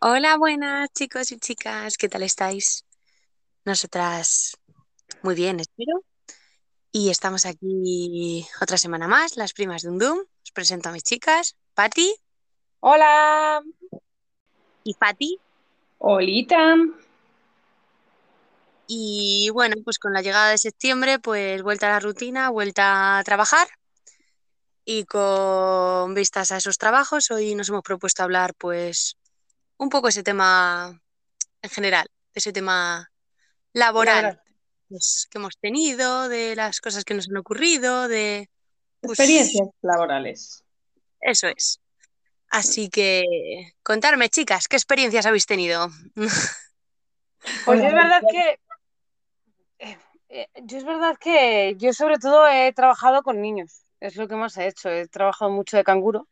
Hola, buenas chicos y chicas, ¿qué tal estáis? Nosotras muy bien, espero. Y estamos aquí otra semana más, las primas de un Doom. Os presento a mis chicas, Patti Hola, y Fati. Olita. Y bueno, pues con la llegada de septiembre, pues vuelta a la rutina, vuelta a trabajar. Y con vistas a esos trabajos, hoy nos hemos propuesto hablar pues un poco ese tema en general, ese tema laboral. Laboral. pues, que hemos tenido, de las cosas que nos han ocurrido, de... pues, Experiencias laborales. Eso es. Así que contarme, chicas, ¿qué experiencias habéis tenido? Pues es verdad que eh, yo es verdad que yo sobre todo he trabajado con niños, es lo que más he hecho. He trabajado mucho de canguro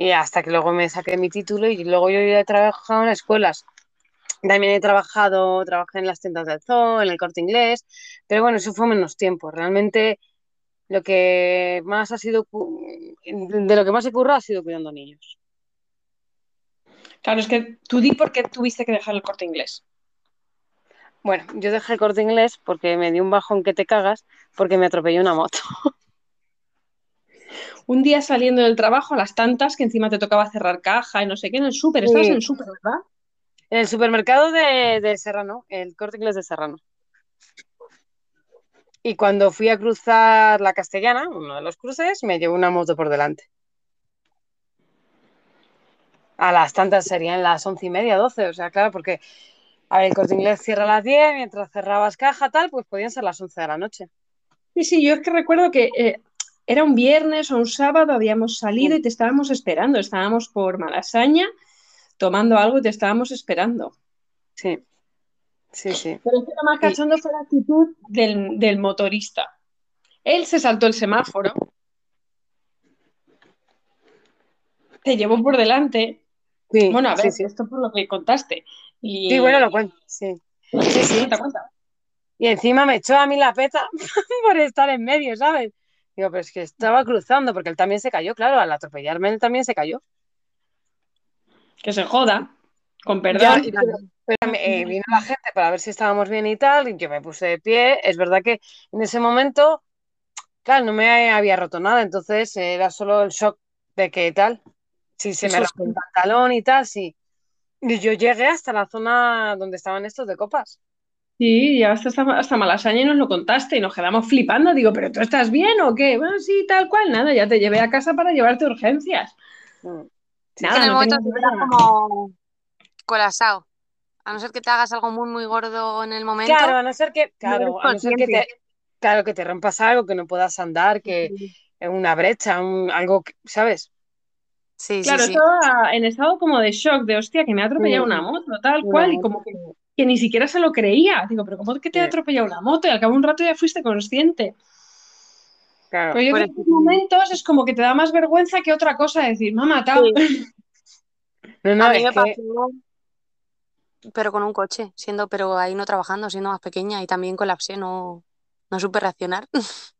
y hasta que luego me saqué mi título y luego yo he trabajado en escuelas. También he trabajado, trabajé en las tiendas del zoo, en el Corte Inglés, pero bueno, eso fue menos tiempo. Realmente lo que más ha sido, de lo que más he currado ha sido cuidando niños. Claro, es que tú di por qué tuviste que dejar el corte inglés. Bueno, yo dejé el Corte Inglés porque me dio un bajón que te cagas porque me atropelló una moto. Un día saliendo del trabajo a las tantas, que encima te tocaba cerrar caja y no sé qué, en el súper, estabas Sí. en el súper, ¿verdad? En el supermercado de, de Serrano, el Corte Inglés de Serrano. Y cuando fui a cruzar la Castellana, uno de los cruces, me llevó una moto por delante. A las tantas serían las once y media, doce, o sea, claro, porque a ver, el Corte Inglés cierra a las diez, mientras cerrabas caja, tal, pues podían ser las once de la noche. Sí, sí, yo es que recuerdo que eh, era un viernes o un sábado, habíamos salido y te estábamos esperando. Estábamos por Malasaña tomando algo y te estábamos esperando. Sí, sí, sí. Pero es que lo más cachondo fue la actitud del, del motorista. Él se saltó el semáforo, te llevó por delante. Sí, Bueno, a ver, sí, sí. esto por lo que contaste. Y... Sí, bueno, lo cuento, sí. Sí, sí. Cuenta, cuenta. Y encima me echó a mí la peta por estar en medio, ¿sabes? Digo, pero es que estaba cruzando, porque él también se cayó, claro, al atropellarme él también se cayó. Que se joda, con perdón. pero, pero, eh, vino la gente para ver si estábamos bien y tal, y yo me puse de pie. Es verdad que en ese momento, claro, no me había roto nada, entonces era solo el shock de que tal, si se me rompió el pantalón y tal, sí. Y yo llegué hasta la zona donde estaban estos de copas. Sí, ya hasta, hasta Malasaña y nos lo contaste y nos quedamos flipando. Digo, ¿pero tú estás bien o qué? Bueno, sí, tal cual. Nada, ya te llevé a casa para llevarte urgencias. Mm. que Nada, en el no momento como colapsado. A no ser que te hagas algo muy, muy gordo en el momento. Claro, a no ser que, claro, a no ser que te, claro, que te rompas algo, que no puedas andar, que en una brecha, un- algo, que- ¿sabes? Sí, Claro, sí, sí. estaba en estado como de shock, de hostia, que me ha atropellado Mm. una moto, tal cual, y moto, como que, que ni siquiera se lo creía. Digo, ¿pero cómo que te ha Sí. atropellado una moto? Y al cabo de un rato ya fuiste consciente. Claro. Pero yo creo que en momentos es como que te da más vergüenza que otra cosa decir, me ha matado. No, no, A mí es me que, pasó, pero con un coche, siendo, pero ahí no trabajando, siendo más pequeña y también colapsé, no, no supe reaccionar.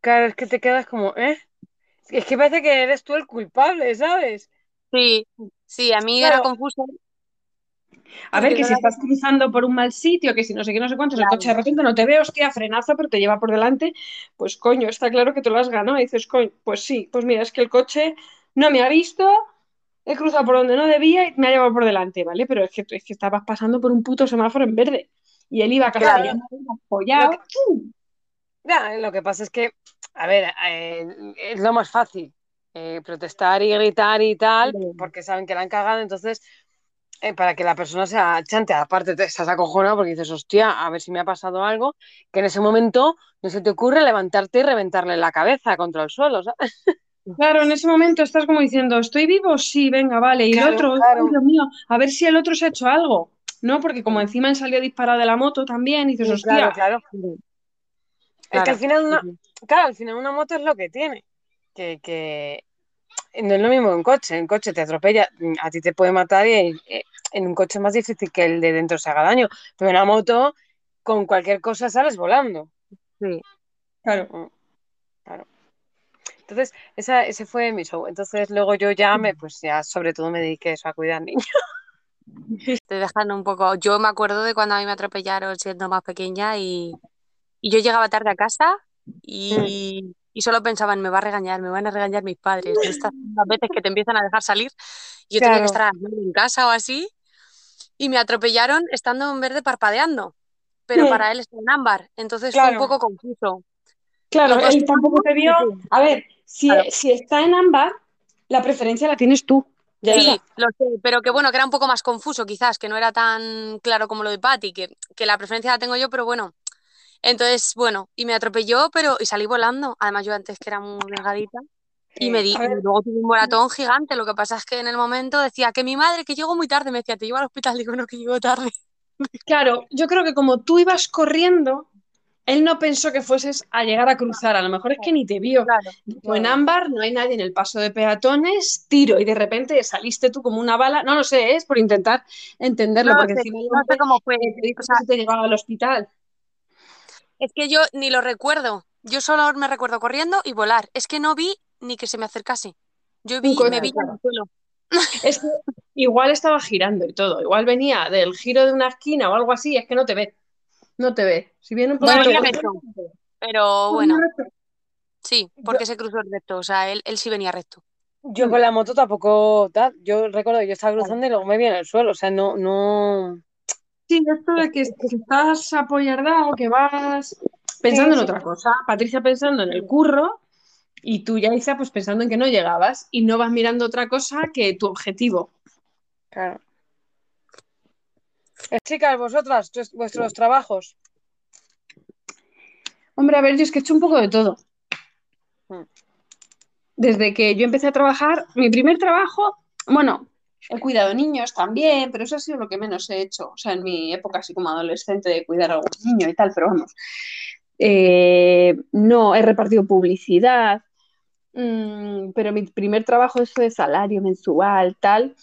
claro, es que te quedas como, ¿eh? Es que parece que eres tú el culpable, ¿sabes? Sí, sí, a mí era confuso. A ver, que si estás cruzando por un mal sitio, que si no sé qué, no sé cuántos, el Claro. coche de repente no te ve, hostia, frenazo, pero te lleva por delante, pues coño, está claro que te lo has ganado. Y dices, coño, pues sí, pues mira, es que el coche no me ha visto, he cruzado por donde no debía y me ha llevado por delante, ¿vale? Pero es que, es que estabas pasando por un puto semáforo en verde y él iba Claro. castellano, apoyado. Lo Ya, lo que pasa es que, a ver, eh, es lo más fácil, eh, protestar y gritar y tal, porque saben que la han cagado, entonces, eh, para que la persona se achante, aparte te estás acojonado porque dices, hostia, a ver si me ha pasado algo, que en ese momento no se te ocurre levantarte y reventarle la cabeza contra el suelo, ¿sabes? Claro, en ese momento estás como diciendo, ¿estoy vivo? Sí, venga, vale. Y Claro, el otro, claro. Dios mío, a ver si el otro se ha hecho algo. No, porque como encima él salió disparado de la moto también, y dices, Sí, hostia, claro, claro. Es que al final una, claro, al final una moto es lo que tiene, que, que no es lo mismo un coche, un coche te atropella, a ti te puede matar y eh, en un coche es más difícil que el de dentro se haga daño, pero en una moto con cualquier cosa sales volando. Sí. claro. Claro. Entonces, esa, ese fue mi show. Entonces, luego yo ya me, pues ya sobre todo me dediqué eso, a cuidar niños. Te dejan un poco. Yo me acuerdo de cuando a mí me atropellaron siendo más pequeña y, y yo llegaba tarde a casa y, y solo pensaba en me va a regañar, me van a regañar mis padres. De estas las veces que te empiezan a dejar salir. Y yo tenía que estar en casa o así. Y me atropellaron estando en verde parpadeando. Pero para él está en ámbar. Entonces fue Claro. un poco confuso. Claro, él tampoco te vio. A ver, si, Claro. si está en ámbar, la preferencia la tienes tú. Ya Sí, lo sé, pero que bueno, que era un poco más confuso quizás, que no era tan claro como lo de Patty, que, que la preferencia la tengo yo, pero bueno. Entonces, bueno, y me atropelló, pero y salí volando. Además, yo antes que era muy delgadita. Y me di, y luego tuve un moratón gigante. Lo que pasa es que en el momento decía que mi madre, que llego muy tarde, me decía, te llevo al hospital, digo, no, que llego tarde. Claro, yo creo que como tú ibas corriendo, él no pensó que fueses a llegar a cruzar. A lo mejor es que ni te vio. Claro. Fue en ámbar, no hay nadie en el paso de peatones, tiro y de repente saliste tú como una bala. No lo sé, es por intentar entenderlo, No porque sé, encima no sé cómo fue. te dijo O sea, que te llevaba al hospital. Es que yo ni lo recuerdo. Yo solo me recuerdo corriendo y volar. Es que no vi ni que se me acercase. Yo vi, me vi en el suelo. Es que igual estaba girando y todo. Igual venía del giro de una esquina o algo así, es que no te ve. No te ve. Si viene un Bueno, recto. Pero bueno, sí, porque se cruzó el recto. O sea, él, él sí venía recto. Yo con la moto tampoco tal. Yo recuerdo que yo estaba cruzando y luego me vi en el suelo. O sea, no, no. Sí, esto de que, que estás apoyardado, que vas pensando Sí, en otra cosa. Patricia pensando en el curro y tú, Yaisa, pues pensando en que no llegabas y no vas mirando otra cosa que tu objetivo. Claro. Eh, Chicas, vosotras, vuestros trabajos. Hombre, a ver, yo es que he hecho un poco de todo. Mm. Desde que yo empecé a trabajar, mi primer trabajo, bueno, he cuidado niños también, pero eso ha sido lo que menos he hecho. O sea, en mi época así como adolescente de cuidar a algún niño y tal, pero vamos. Eh, no, he repartido publicidad, mm, pero mi primer trabajo, eso de salario mensual, tal,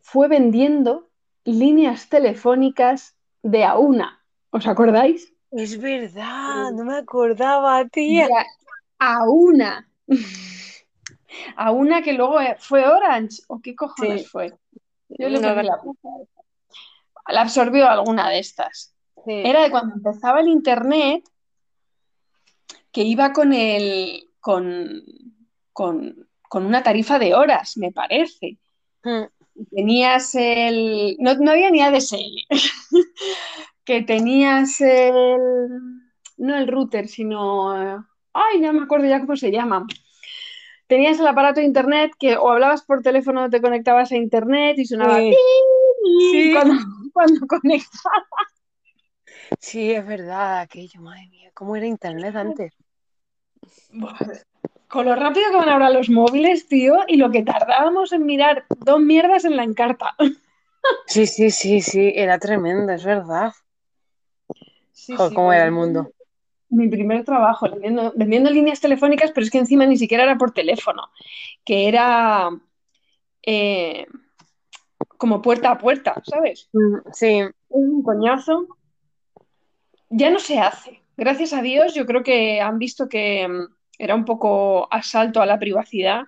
fue vendiendo líneas telefónicas de a una. ¿Os acordáis? Es verdad, no me acordaba, tía. Ya, a una. A una que luego eh, fue Orange. ¿O qué cojones Sí. fue? Yo le No, la... la absorbió alguna de estas. Sí. Era de cuando empezaba el internet que iba con el. con. con, con una tarifa de horas, me parece. Mm. Tenías el. No, no había ni ADSL. que tenías el. No el router, sino. eh, Ay, no me acuerdo ya cómo se llama. Tenías el aparato de internet que o hablabas por teléfono o te conectabas a internet y sonaba. Sí. Cuando, cuando conectabas. Sí, es verdad, aquello, madre mía, ¿cómo era internet antes? Con lo rápido que van ahora los móviles, tío, y lo que tardábamos en mirar dos mierdas en la encarta. Sí, sí, sí, sí, era tremendo, es verdad. Sí, Joder, sí, cómo era el mundo. Mi primer trabajo, vendiendo, vendiendo líneas telefónicas, pero es que encima ni siquiera era por teléfono, que era eh, como puerta a puerta, ¿sabes? Mm, Sí, Es un coñazo. Ya no se hace. Gracias a Dios, yo creo que han visto que mm, era un poco asalto a la privacidad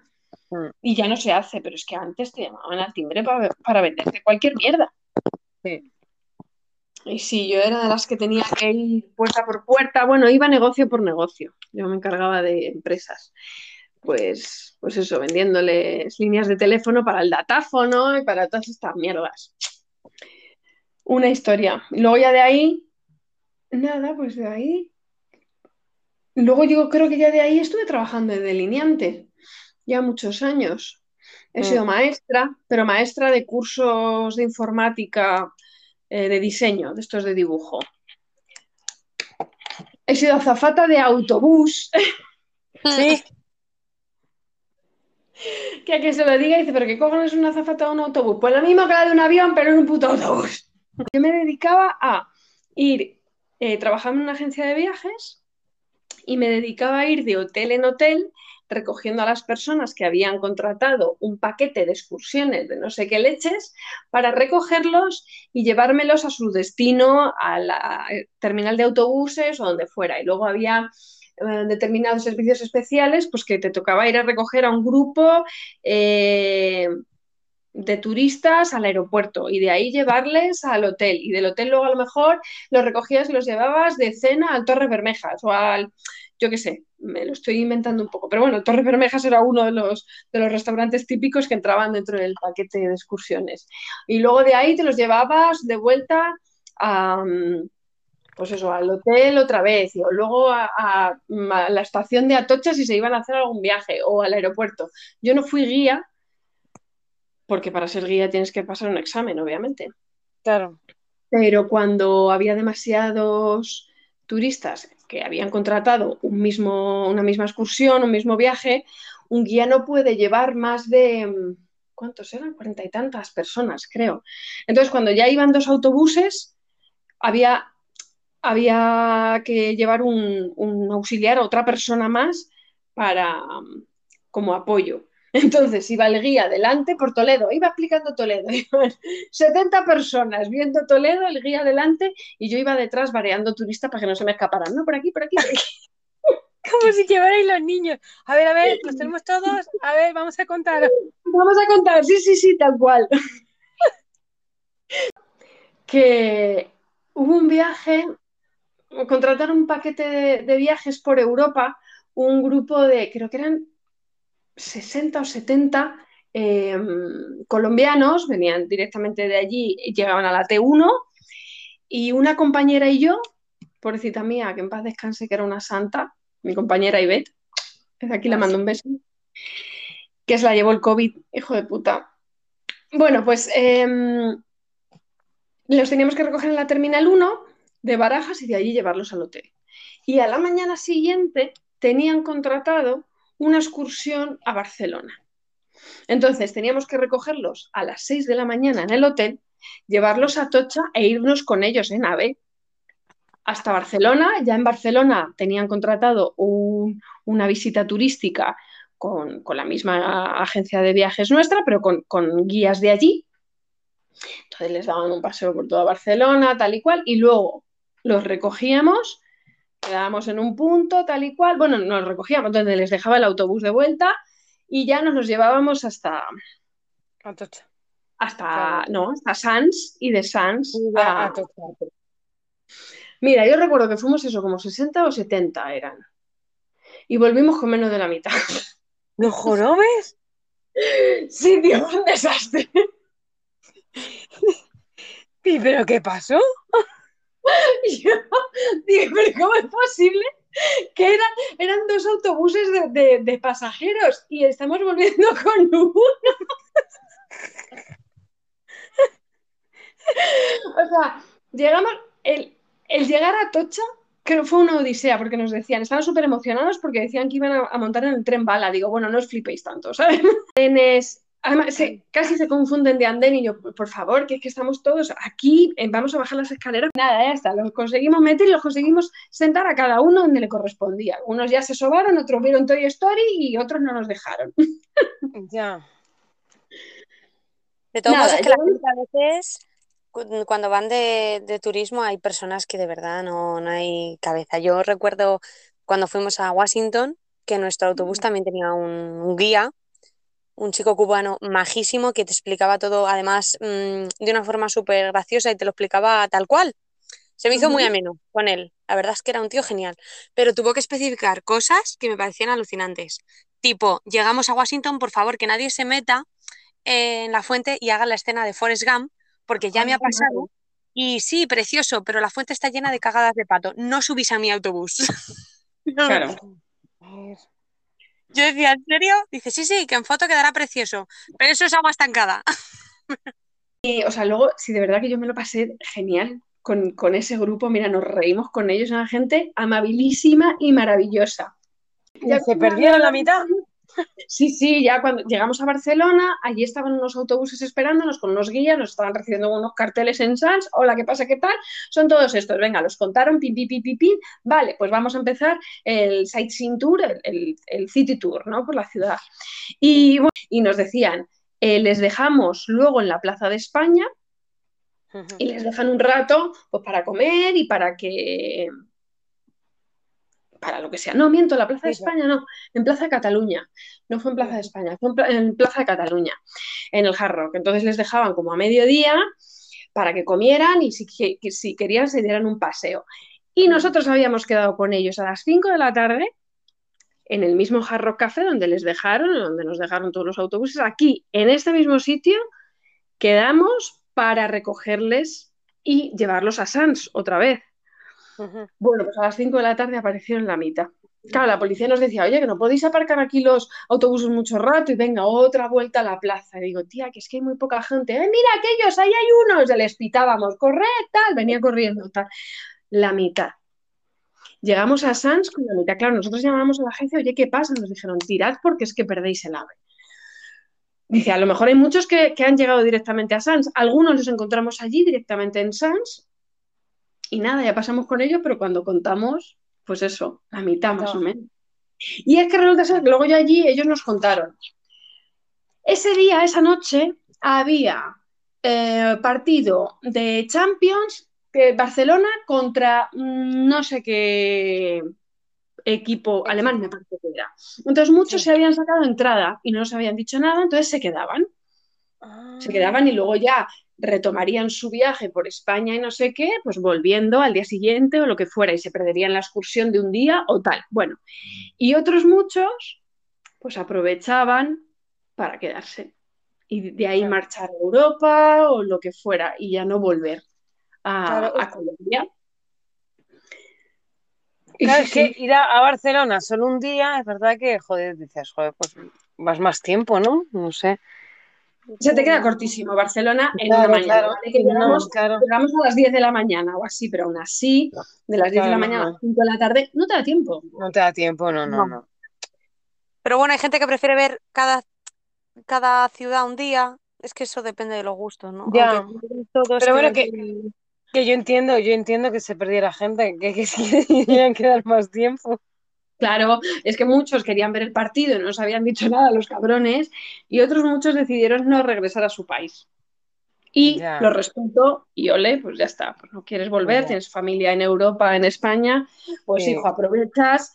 Mm. y ya no se hace, pero es que antes te llamaban al timbre para, para venderte cualquier mierda. sí. Y sí, yo era de las que tenía que ir puerta por puerta. Bueno, iba negocio por negocio. Yo me encargaba de empresas. Pues, pues eso, vendiéndoles líneas de teléfono para el datáfono y para todas estas mierdas. Una historia. Luego ya de ahí, nada, pues de ahí. Luego yo creo que ya de ahí estuve trabajando de delineante, ya muchos años. He Mm. sido maestra, pero maestra de cursos de informática, eh, de diseño, de estos de dibujo. He sido azafata de autobús, Sí, que a quien se lo diga dice, pero ¿qué cojones es una azafata de un autobús? Pues lo mismo que la de un avión, pero en un puto autobús. Yo me dedicaba a ir, eh, trabajaba en una agencia de viajes y me dedicaba a ir de hotel en hotel recogiendo a las personas que habían contratado un paquete de excursiones de no sé qué leches para recogerlos y llevármelos a su destino, a la eh, terminal de autobuses o donde fuera. Y luego había eh, determinados servicios especiales, pues que te tocaba ir a recoger a un grupo eh, de turistas al aeropuerto y de ahí llevarles al hotel y del hotel luego a lo mejor los recogías y los llevabas de cena al Torre Bermejas o al, yo qué sé, me lo estoy inventando un poco, pero bueno, Torre Bermejas era uno de los, de los restaurantes típicos que entraban dentro del paquete de excursiones. Y luego de ahí te los llevabas de vuelta a, pues eso, al hotel otra vez, o luego a, a la estación de Atocha si se iban a hacer algún viaje, o al aeropuerto. Yo no fui guía, porque para ser guía tienes que pasar un examen, obviamente. Claro. Pero cuando había demasiados turistas que habían contratado un mismo, una misma excursión, un mismo viaje, un guía no puede llevar más de, ¿cuántos eran? Cuarenta y tantas personas, creo. Entonces, cuando ya iban dos autobuses, había, había que llevar un, un auxiliar, otra persona más, para, como apoyo. Entonces iba el guía adelante por Toledo, iba explicando Toledo, 70 personas viendo Toledo, el guía adelante y yo iba detrás variando turista para que no se me escaparan, no, por aquí, por aquí, por aquí. Como si llevarais los niños. A ver, a ver, los tenemos todos. A ver, vamos a contar. Vamos a contar, sí, sí, sí, tal cual. que hubo un viaje, contrataron un paquete de, de viajes por Europa, un grupo de, creo que eran 60 o 70 eh, colombianos, venían directamente de allí, llegaban a la T1 y una compañera y yo, pobrecita mía, que en paz descanse, que era una santa, mi compañera Ivette, desde aquí le mando un beso, que se la llevó el COVID, hijo de puta. Bueno, pues eh, los teníamos que recoger en la Terminal 1 de Barajas y de allí llevarlos al hotel. Y a la mañana siguiente tenían contratado una excursión a Barcelona. Entonces teníamos que recogerlos a las 6 de la mañana en el hotel, llevarlos a Tocha e irnos con ellos en AVE hasta Barcelona. Ya en Barcelona tenían contratado un, una visita turística con, con, la misma agencia de viajes nuestra, pero con, con, guías de allí. Entonces les daban un paseo por toda Barcelona, tal y cual, y luego los recogíamos quedábamos en un punto, tal y cual. Bueno, nos recogíamos donde les dejaba el autobús de vuelta y ya nos los llevábamos hasta. Atocha. Hasta, claro. no, hasta Sans y de Sans a, a Mira, yo recuerdo que fuimos eso, como 60 o 70 eran. Y volvimos con menos de la mitad. ¿Los jorobes? Sí, tío, un desastre. ¿Y pero qué pasó? Yo digo, pero ¿cómo es posible? Que eran, eran dos autobuses de, de, pasajeros y estamos volviendo con uno. o sea, llegamos, el, el llegar a Tocha creo fue una odisea porque nos decían, estaban súper emocionados porque decían que iban a, montar en el tren bala. Digo, bueno, no os flipéis tanto, ¿sabes? Además, se, casi se confunden de andén y yo, por favor, que es que estamos todos aquí, eh, vamos a bajar las escaleras. Nada, ya está, los conseguimos meter y los conseguimos sentar a cada uno donde le correspondía. Unos ya se sobaron, otros vieron Toy Story y otros no nos dejaron. Ya. De todos modos, es que la a veces, cuando van de, de, turismo, hay personas que de verdad no, no hay cabeza. Yo recuerdo cuando fuimos a Washington, que nuestro autobús también tenía un, un guía un chico cubano majísimo que te explicaba todo, además, mmm, de una forma súper graciosa y te lo explicaba tal cual. Se me hizo uh -huh. muy ameno con él. La verdad es que era un tío genial. Pero tuvo que especificar cosas que me parecían alucinantes. Tipo, llegamos a Washington, por favor, que nadie se meta en la fuente y haga la escena de Forrest Gump, porque ya me ha pasado. Y sí, precioso, pero la fuente está llena de cagadas de pato. No subís a mi autobús. Claro. Yo decía, ¿en serio? Dice, sí, sí, que en foto quedará precioso, pero eso es agua estancada. Y, o sea, luego, si de verdad que yo me lo pasé genial con, con ese grupo, mira, nos reímos con ellos, una gente amabilísima y maravillosa. Ya se perdieron la mitad. Sí, sí, ya cuando llegamos a Barcelona, allí estaban unos autobuses esperándonos con unos guías, nos estaban recibiendo unos carteles en Sans, hola, ¿qué pasa? ¿Qué tal? Son todos estos, venga, los contaron, pim, pim, pim, pim, pim. vale, pues vamos a empezar el sightseeing tour, el, el, el city tour, ¿no? Por la ciudad. Y, bueno, y nos decían, eh, les dejamos luego en la Plaza de España y les dejan un rato pues, para comer y para que para lo que sea. No, miento, la Plaza de. España no, en Plaza Cataluña. No fue en Plaza de España, fue en, Pla- en Plaza de Cataluña, en el Hard Rock. Entonces les dejaban como a mediodía para que comieran y si, que- que si querían se dieran un paseo. Y nosotros habíamos quedado con ellos a las 5 de la tarde en el mismo Hard Rock Café donde les dejaron, donde nos dejaron todos los autobuses. Aquí, en este mismo sitio, quedamos para recogerles y llevarlos a Sans otra vez. Bueno, pues a las 5 de la tarde aparecieron la mitad. Claro, la policía nos decía, oye, que no podéis aparcar aquí los autobuses mucho rato y venga, otra vuelta a la plaza. Y digo, tía, que es que hay muy poca gente. ¡Eh, mira aquellos! ¡Ahí hay unos! Les pitábamos, corred, tal, venía corriendo, tal. La mitad. Llegamos a Sans con la mitad. Claro, nosotros llamamos a la agencia, oye, ¿qué pasa? Nos dijeron, tirad porque es que perdéis el ave. Dice, a lo mejor hay muchos que, que han llegado directamente a Sans. Algunos los encontramos allí directamente en Sans y nada, ya pasamos con ellos, pero cuando contamos, pues eso, la mitad más o menos. Y es que resulta ser que luego ya allí ellos nos contaron. Ese día, esa noche, había eh, partido de Champions que Barcelona contra mm, no sé qué equipo alemán, me parece que era. Entonces muchos Sí. se habían sacado entrada y no nos habían dicho nada, entonces se quedaban se quedaban y luego ya retomarían su viaje por España y no sé qué, pues volviendo al día siguiente o lo que fuera y se perderían la excursión de un día o tal. Bueno, y otros muchos pues aprovechaban para quedarse y de ahí Claro. marchar a Europa o lo que fuera y ya no volver a, Claro. a Colombia. Claro, es que ir a, a Barcelona solo un día, es verdad que, joder, dices, joder, pues vas más tiempo, ¿no? No sé. Se te queda cortísimo Barcelona en Claro, una mañana, claro. ¿vale? Que No, llegamos, claro. llegamos a las 10 de la mañana o así, pero aún así, de las 10 de la mañana a las 5 de la tarde, no te da tiempo. No te da tiempo, no, no, No. no. Pero bueno, hay gente que prefiere ver cada, cada ciudad un día. Es que eso depende de los gustos, ¿no? Ya. Pero bueno, que- que, yo entiendo, yo entiendo que se perdiera gente, que, que que tenían que dar más tiempo. Claro, es que muchos querían ver el partido y no nos habían dicho nada los cabrones, y otros muchos decidieron no regresar a su país. Y lo respeto y ole, pues ya está. Pues no quieres volver, tienes familia en Europa, en España, pues Sí. hijo, aprovechas,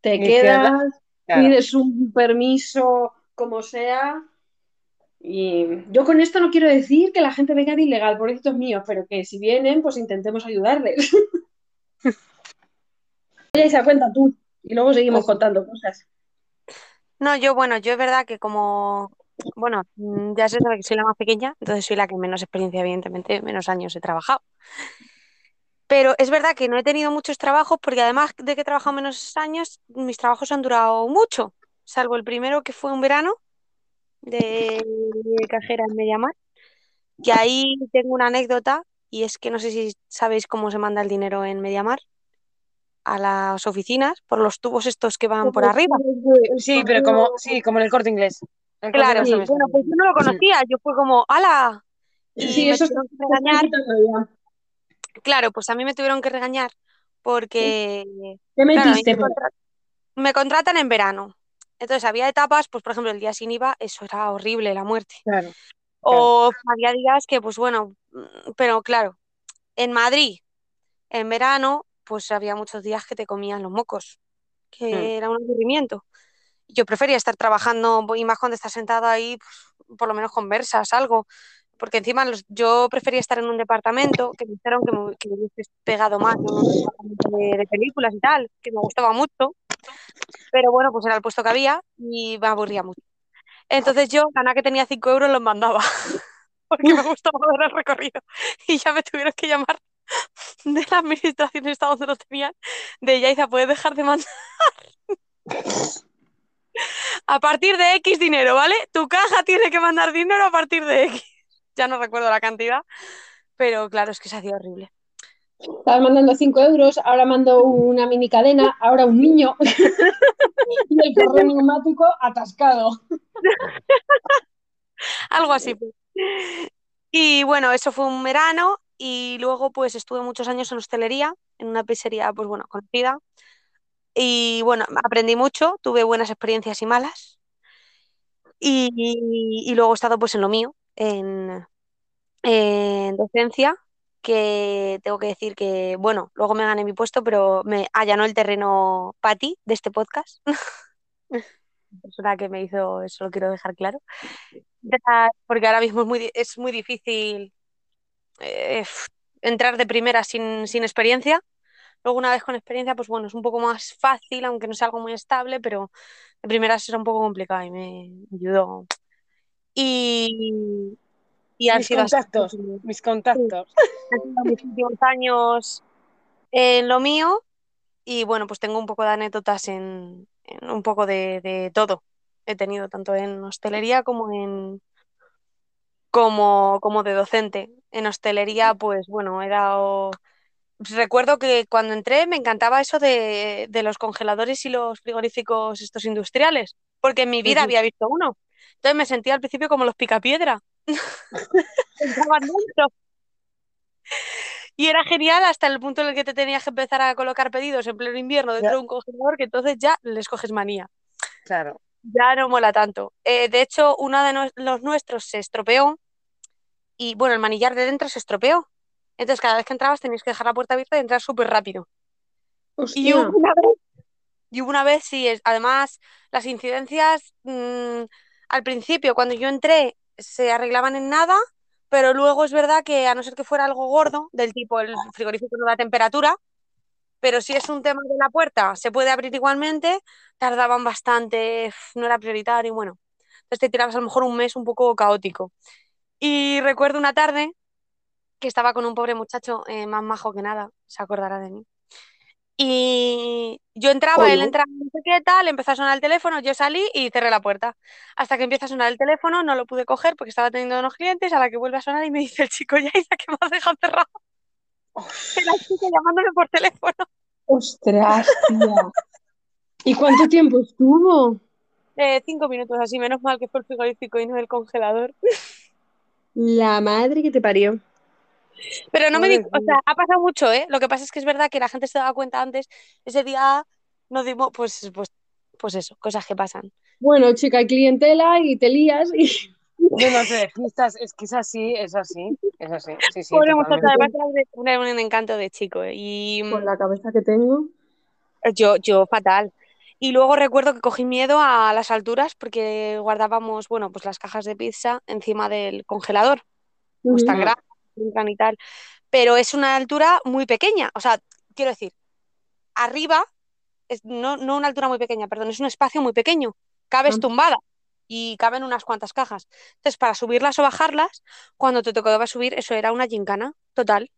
te Y quedas, Claro. pides un permiso como sea. Y yo con esto no quiero decir que la gente venga de ilegal, pobrecitos míos, pero que si vienen, pues intentemos ayudarles. Oye, se cuenta tú, y luego seguimos Pues- contando cosas. No, yo, bueno, yo es verdad que como, bueno, mm, ya se sabe que soy la más pequeña, entonces soy la que menos experiencia, evidentemente, menos años he trabajado. Pero es verdad que no he tenido muchos trabajos porque además de que he trabajado menos años, mis trabajos han durado mucho, salvo el primero que fue un verano de cajera en Mediamar, que ahí tengo una anécdota y es que no sé si sabéis cómo se manda el dinero en Mediamar a las oficinas por los tubos estos que van por arriba. Sí, pero como, sí, como en el corte inglés. El Corte Claro, Inglés bueno, pues yo no lo conocía, yo fue como, ¡hala! Y Sí, me eso tuvieron que se está regañar, quitando ya. claro, pues a mí me tuvieron que regañar porque, ¿Qué claro, me, contra- me contratan en verano. Entonces había etapas, pues por ejemplo el día sin IVA, eso era horrible, la muerte. Claro. O había días que, pues bueno, mm, pero claro, en Madrid, en verano, pues había muchos días que te comían los mocos, que Mm. era un aburrimiento. Yo prefería estar trabajando, y más cuando estás sentado ahí, pues, por lo menos conversas, algo. Porque encima los- yo prefería estar en un departamento que me dijeron que me, que me hubiese pegado más departamento de, de películas y tal, que me gustaba mucho. Pero bueno, pues era el puesto que había y me aburría mucho. Entonces yo, ganar que tenía 5 euros, los mandaba. Porque me gustaba ver el recorrido. Y ya me tuvieron que llamar de la administración esta donde lo tenían. De Yaiza, ¿puedes dejar de mandar? A partir de X dinero, ¿vale? Tu caja tiene que mandar dinero a partir de X. Ya no recuerdo la cantidad, pero claro, es que se hacía horrible. Estabas mandando 5 euros, ahora mando una mini cadena, ahora un niño. y el carro neumático atascado. Algo así. Y bueno, eso fue un verano y luego pues estuve muchos años en hostelería, en una pizzería pues bueno, conocida. Y bueno, aprendí mucho, tuve buenas experiencias y malas. Y, y luego he estado pues en lo mío, en, en docencia que tengo que decir que, bueno, luego me gané mi puesto, pero me allanó el terreno Patti de este podcast. Persona que me hizo eso lo quiero dejar claro. Porque ahora mismo es muy, es muy difícil eh, entrar de primera sin, sin experiencia. Luego una vez con experiencia, pues bueno, es un poco más fácil, aunque no sea algo muy estable, pero de primeras era un poco complicado y me ayudó. Y, y han Mis sido así, contactos, mis contactos. han sido mis últimos años en lo mío y bueno, pues tengo un poco de anécdotas en, en un poco de, de todo. He tenido tanto en hostelería como en como, como de docente. En hostelería, pues bueno, era o- Recuerdo que cuando entré me encantaba eso de, de los congeladores y los frigoríficos estos industriales, porque en mi vida había visto uno. Entonces me sentía al principio como los picapiedra. Y era genial hasta el punto en el que te tenías que empezar a colocar pedidos en pleno invierno dentro de un congelador, que entonces ya les coges manía. Claro. Ya no mola tanto. Eh, de hecho, uno de los nuestros se estropeó y bueno, el manillar de dentro se estropeó. Entonces cada vez que entrabas tenías que dejar la puerta abierta y entrar súper rápido. Y hubo una vez, y hubo una vez, sí, es- además las incidencias mm, al principio, cuando yo entré, se arreglaban en nada, pero luego es verdad que a no ser que fuera algo gordo, del tipo el frigorífico no da temperatura, pero si es un tema de la puerta, se puede abrir igualmente, tardaban bastante, no era prioritario, y bueno, entonces te tirabas a lo mejor un mes un poco caótico. Y recuerdo una tarde que estaba con un pobre muchacho eh, más majo que nada, se acordará de mí. Y yo entraba, ¿O él entraba, no sé qué tal, empezó a sonar el teléfono, yo salí y cerré la puerta. Hasta que empieza a sonar el teléfono, no lo pude coger porque estaba teniendo unos clientes, a la que vuelve a sonar y me dice el chico, ya Isa, que me has dejado cerrado. Era el chico llamándome por teléfono. Ostras, tía. ¿Y cuánto tiempo estuvo? Eh, cinco minutos así, menos mal que fue el frigorífico y no el congelador. La madre que te parió. Pero no me di, o sea, ha pasado mucho, ¿eh? Lo que pasa es que es verdad que la gente se daba cuenta antes, ese día nos dimos, pues, pues, pues eso, cosas que pasan. Bueno, chica, hay clientela y te lías y... Yo no despistas, es que es así, es así, es así. Sí, sí, Pobre muchacho, totalmente. además era un, encanto de chico. ¿eh? Y Con la cabeza que tengo. yo, yo fatal. Y luego recuerdo que cogí miedo a las alturas porque guardábamos, bueno, pues las cajas de pizza encima del congelador. Pues tan Ujú. grandes, entran y tal. Pero es una altura muy pequeña. O sea, quiero decir, arriba, es, no, no una altura muy pequeña, perdón, es un espacio muy pequeño. Cabes Ah. tumbada y caben unas cuantas cajas. Entonces, para subirlas o bajarlas, cuando te tocaba subir, eso era una gincana total.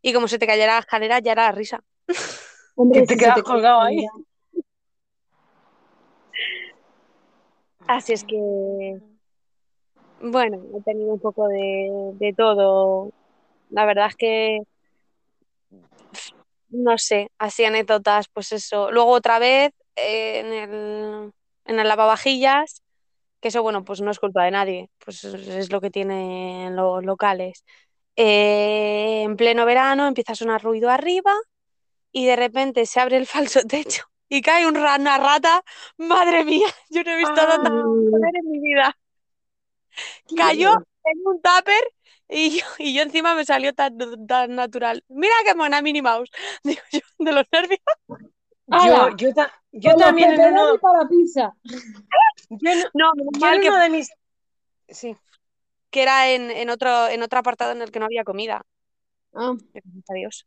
Y como se te cayera la escalera, ya era la risa. Hombre, Que te si quedas colgado ahí. Así es que, bueno, he tenido un poco de, de todo. La verdad es que, no sé, así anécdotas, pues eso. Luego otra vez eh, en el, en el lavavajillas, que eso, bueno, pues no es culpa de nadie, pues es, lo que tienen los locales. Eh, en pleno verano empieza a sonar ruido arriba y de repente se abre el falso techo y cae un ra- una rata. Madre mía, yo no he visto tanta en mi vida. Cayó en un tupper y yo, y yo encima me salió tan, tan natural. Mira qué mona Minnie Mouse. Digo yo, de los nervios. yo, yo, ta- yo también en uno, para pizza. yo No, menos yo en que, uno de mis, sí, que era en, en otro, en otro apartado en el que no había comida. Ah, Gracias a Dios.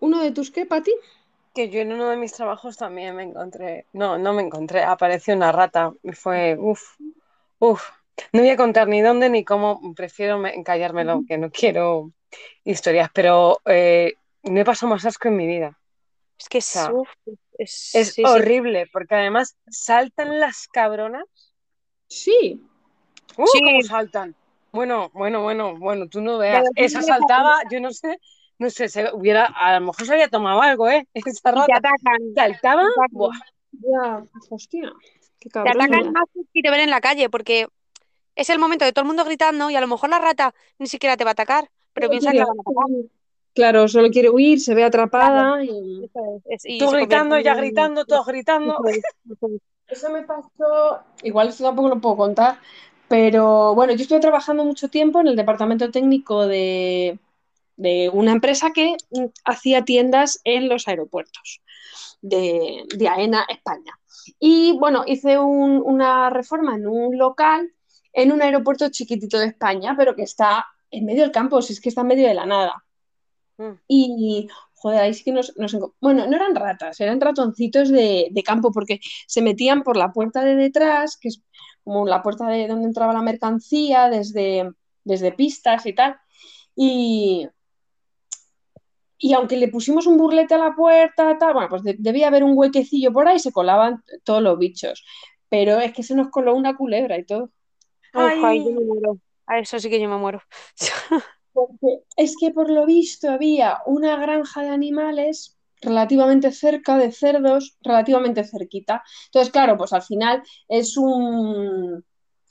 ¿uno de tus qué, Pati? Que yo en uno de mis trabajos también me encontré, no, no me encontré, apareció una rata y fue, uff, uff, no voy a contar ni dónde ni cómo, prefiero me- callármelo, que no quiero historias, pero eh, no he pasado más asco en mi vida. Es que sea, uf, es, Es sí, sí. horrible, porque además saltan las cabronas. Sí. ¡Uh, Sí. cómo saltan! Bueno, bueno, bueno, bueno, tú no veas. Esa saltaba, yo no sé, no sé, se hubiera, a lo mejor se había tomado algo, ¿eh? Esa Y te rata atacan. saltaba, te atacan. ¡buah! Ya, hostia. Qué Te cabrón. atacan más si te ven en la calle, porque es el momento de todo el mundo gritando y a lo mejor la rata ni siquiera te va a atacar, pero piensa que la van a atacar. Claro, solo quiere huir, se ve atrapada y... Es, Tú gritando, ella gritando, todos gritando. Eso es, eso es. Eso me pasó, igual esto tampoco lo puedo contar, pero bueno, yo estuve trabajando mucho tiempo en el departamento técnico de, de una empresa que hacía tiendas en los aeropuertos de, de AENA, España. Y bueno, hice un, una reforma en un local en un aeropuerto chiquitito de España, pero que está en medio del campo, si es que está en medio de la nada. Mm. Y, joder, ahí sí que nos, Bueno, no eran ratas, eran ratoncitos de, de campo, porque se metían por la puerta de detrás, que es como la puerta de donde entraba la mercancía, desde, desde pistas y tal. Y, y aunque le pusimos un burlete a la puerta, tal, bueno, pues de- debía haber un huequecillo por ahí, se colaban todos los bichos. Pero es que se nos coló una culebra y todo. Ay, Ay. ay, yo me muero. A eso sí que yo me muero. Porque es que por lo visto había una granja de animales relativamente cerca, de cerdos, relativamente cerquita. Entonces, claro, pues al final es un,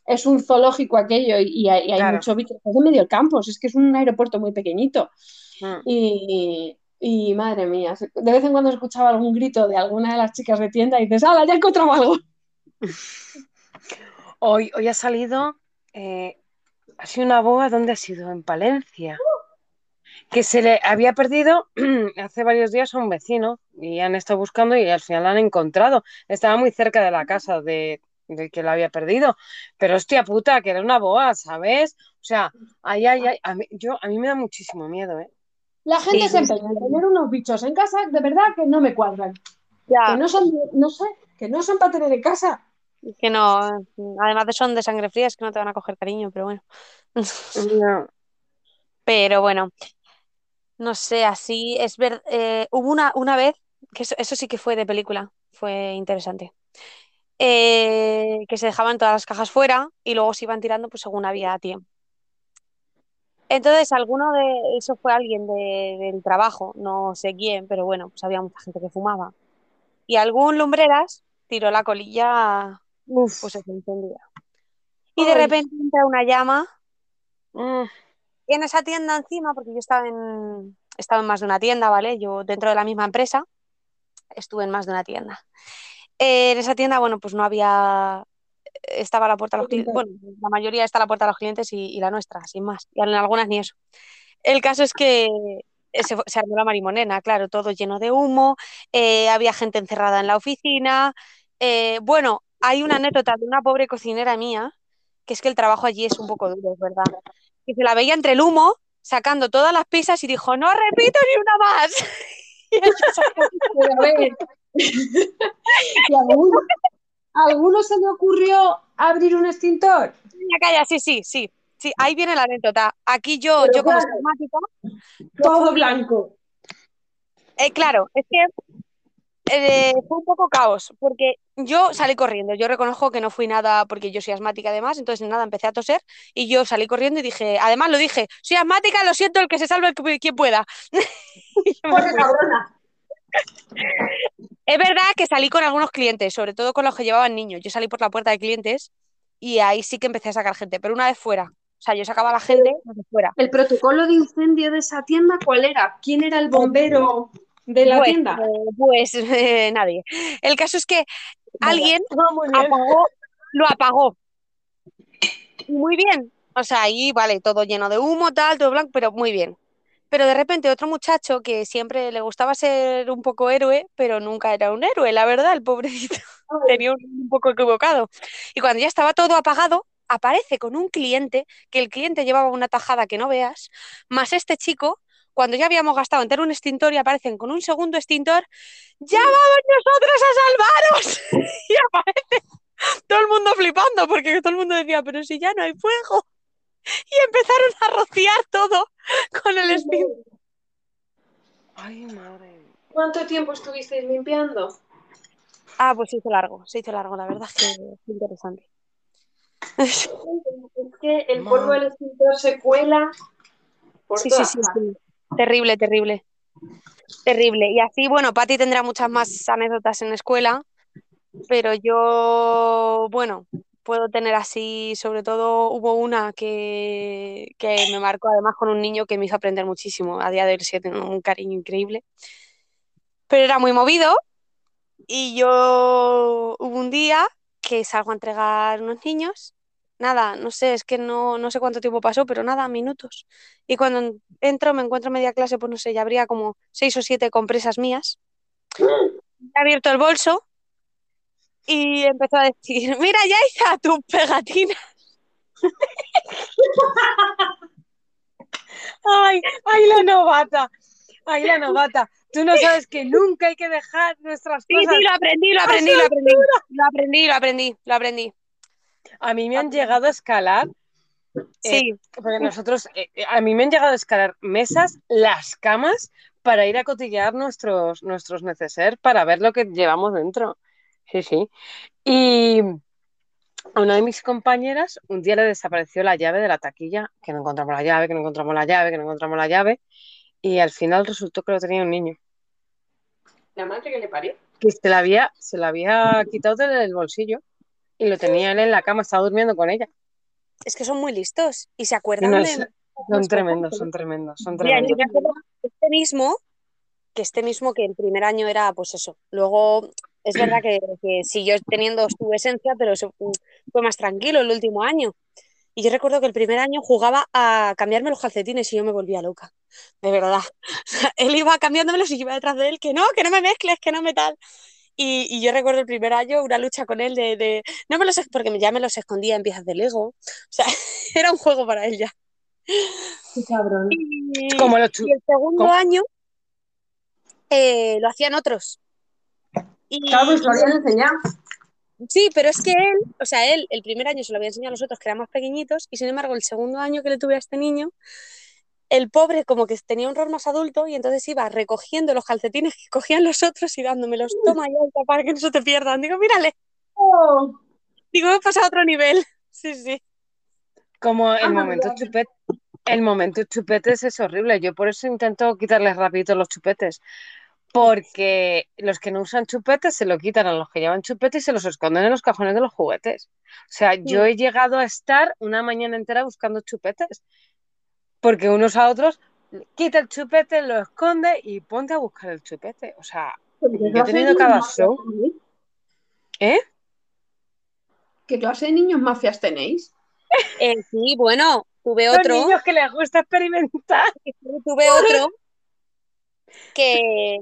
es un zoológico aquello y, y hay, mucho bicho. Es en medio del campo, es que es un aeropuerto muy pequeñito. Mm. Y, y madre mía, de vez en cuando escuchaba algún grito de alguna de las chicas de tienda y dices, ¡hala, ya he encontrado algo! Hoy, hoy ha salido, eh, ha sido una boa, ¿dónde ha sido? En Palencia. Que se le había perdido hace varios días a un vecino y han estado buscando y al final la han encontrado. Estaba muy cerca de la casa de, del que la había perdido. Pero hostia puta, que era una boa, ¿sabes? O sea, ay, ay, ay, a mí, yo, a mí me da muchísimo miedo, ¿eh? La gente Sí, se sí, empeña en tener unos bichos en casa, de verdad que no me cuadran. Que Ya, no son, no sé, que no son para tener en casa. que no, además de son de sangre fría, es que no te van a coger cariño, pero bueno. No. Pero bueno, no sé, así es ver. eh, hubo una, una vez, que eso, eso sí que fue de película, fue interesante. Eh, que se dejaban todas las cajas fuera y luego se iban tirando pues según había tiempo. Entonces, alguno de, eso fue alguien de- del trabajo, no sé quién, pero bueno, pues había mucha gente que fumaba. Y algún lumbreras tiró la colilla, Uf. pues se encendía. Y de Ay. repente entra una llama Mm. en esa tienda encima, porque yo estaba en, estaba en más de una tienda, ¿vale? Yo dentro de la misma empresa estuve en más de una tienda. Eh, en esa tienda, bueno, pues no había, estaba la puerta a los clientes, bueno, la mayoría está a la puerta de los clientes y, y la nuestra, sin más. Y en algunas ni eso. El caso es que se, fue- se armó la marimonena, claro, todo lleno de humo, eh, había gente encerrada en la oficina. eh, bueno, hay una anécdota de una pobre cocinera mía, que es que el trabajo allí es un poco duro, es verdad, que se la veía entre el humo, sacando todas las pizzas y dijo, no repito ni una más. Y ella sacó- Pero a ver. ¿Y a alguno, a alguno se le ocurrió abrir un extintor? Sí, sí, sí, sí, ahí viene la anécdota. Aquí yo, Pero yo como claro. asmática, Todo blanco. Eh, claro, es que eh, fue un poco caos, porque yo salí corriendo. Yo reconozco que no fui nada, porque yo soy asmática además, entonces nada, empecé a toser y yo salí corriendo y dije, además lo dije, soy asmática, lo siento, el que se salve, el que quien pueda. Pobre cabrona. Es verdad que salí con algunos clientes, sobre todo con los que llevaban niños. Yo salí por la puerta de clientes y ahí sí que empecé a sacar gente, pero una vez fuera. O sea, yo sacaba a la gente desde fuera. ¿El protocolo de incendio de esa tienda cuál era? ¿Quién era el bombero de la Pues, tienda? eh, pues eh, nadie. El caso es que alguien apagó, lo apagó. Muy bien. O sea, ahí, vale, todo lleno de humo, tal, todo blanco, pero muy bien. Pero de repente otro muchacho que siempre le gustaba ser un poco héroe, pero nunca era un héroe, la verdad, el pobrecito tenía un, un poco equivocado. Y cuando ya estaba todo apagado, aparece con un cliente, que el cliente llevaba una tajada que no veas, más este chico, cuando ya habíamos gastado entero un extintor y aparecen con un segundo extintor, ¡ya vamos nosotros a salvaros! Y aparece todo el mundo flipando, porque todo el mundo decía, pero si ya no hay fuego. Y empezaron a rociar todo con el extintor. Ay, madre. ¿Cuánto tiempo estuvisteis limpiando? Ah, pues se hizo largo, se hizo largo, la verdad es que fue interesante. Es que el polvo del extintor se cuela por Sí, sí, sí, sí. Terrible, terrible. Terrible. Y así, bueno, Patti tendrá muchas más anécdotas en la escuela, pero yo, bueno, puedo tener así, sobre todo hubo una que, que me marcó además con un niño que me hizo aprender muchísimo. A día de hoy sí tengo un cariño increíble. Pero era muy movido y yo hubo un día que salgo a entregar unos niños nada, no sé, es que no, no sé cuánto tiempo pasó, pero nada, minutos. Y cuando entro, me encuentro media clase, pues no sé, ya habría como seis o siete compresas mías. He abierto el bolso y empezó a decir, mira, ya hice tus pegatinas. ay, ay, la novata, ay, la novata. Tú no sabes que nunca hay que dejar nuestras Sí, cosas. sí, lo aprendí, lo aprendí, lo aprendí. Lo aprendí, lo aprendí, lo aprendí. A mí me han llegado a escalar, eh, Sí, porque nosotros, eh, eh, a mí me han llegado a escalar mesas, las camas, para ir a cotillear nuestros, nuestros neceser, para ver lo que llevamos dentro. Sí, sí. Y a una de mis compañeras un día le desapareció la llave de la taquilla, que no encontramos la llave, que no encontramos la llave, que no encontramos la llave, y al final resultó que lo tenía un niño, La madre que le parió. que se la había, se la había quitado del bolsillo y lo tenía él en la cama, estaba durmiendo con ella. es que son muy listos y se acuerdan no, de... son cosas. tremendos, son tremendos, son Mira, yo tremendos. me acuerdo que este mismo, que este mismo que el primer año era, pues eso. Luego, es verdad que, que siguió teniendo su esencia, pero se- fue más tranquilo el último año. Y yo recuerdo que el primer año jugaba a cambiarme los calcetines y yo me volvía loca, de verdad. Él iba cambiándomelos y yo iba detrás de él, que no, que no me mezcles, que no me tal. Y, y yo recuerdo el primer año una lucha con él de, de no me los, porque ya me los escondía en piezas de Lego. O sea, era un juego para él ya. Qué cabrón. Y, Como los y el segundo ¿Cómo? año eh, lo hacían otros. Y, Claro, pues lo habían enseñado. sí, pero es que él, o sea, él el primer año se lo había enseñado a los otros que eran más pequeñitos y sin embargo el segundo año que le tuve a este niño, el pobre como que tenía un rol más adulto y entonces iba recogiendo los calcetines que cogían los otros y dándomelos, toma ya para que no se te pierdan. Digo, mírale, Oh, digo, he pasado a otro nivel. Sí, sí. Como el Ah, momento chupete, el momento chupetes es horrible. Yo por eso intento quitarles rapidito los chupetes. Porque los que no usan chupetes se lo quitan a los que llevan chupetes y se los esconden en los cajones de los juguetes. O sea, yo he llegado a estar una mañana entera buscando chupetes. Porque unos a otros quita el chupete, lo esconde y ponte a buscar el chupete. O sea, Yo he tenido cada show. tenéis? ¿eh? ¿Qué clase de niños mafias tenéis? Eh, sí, bueno, tuve otro. niños que les gusta experimentar. tuve otro que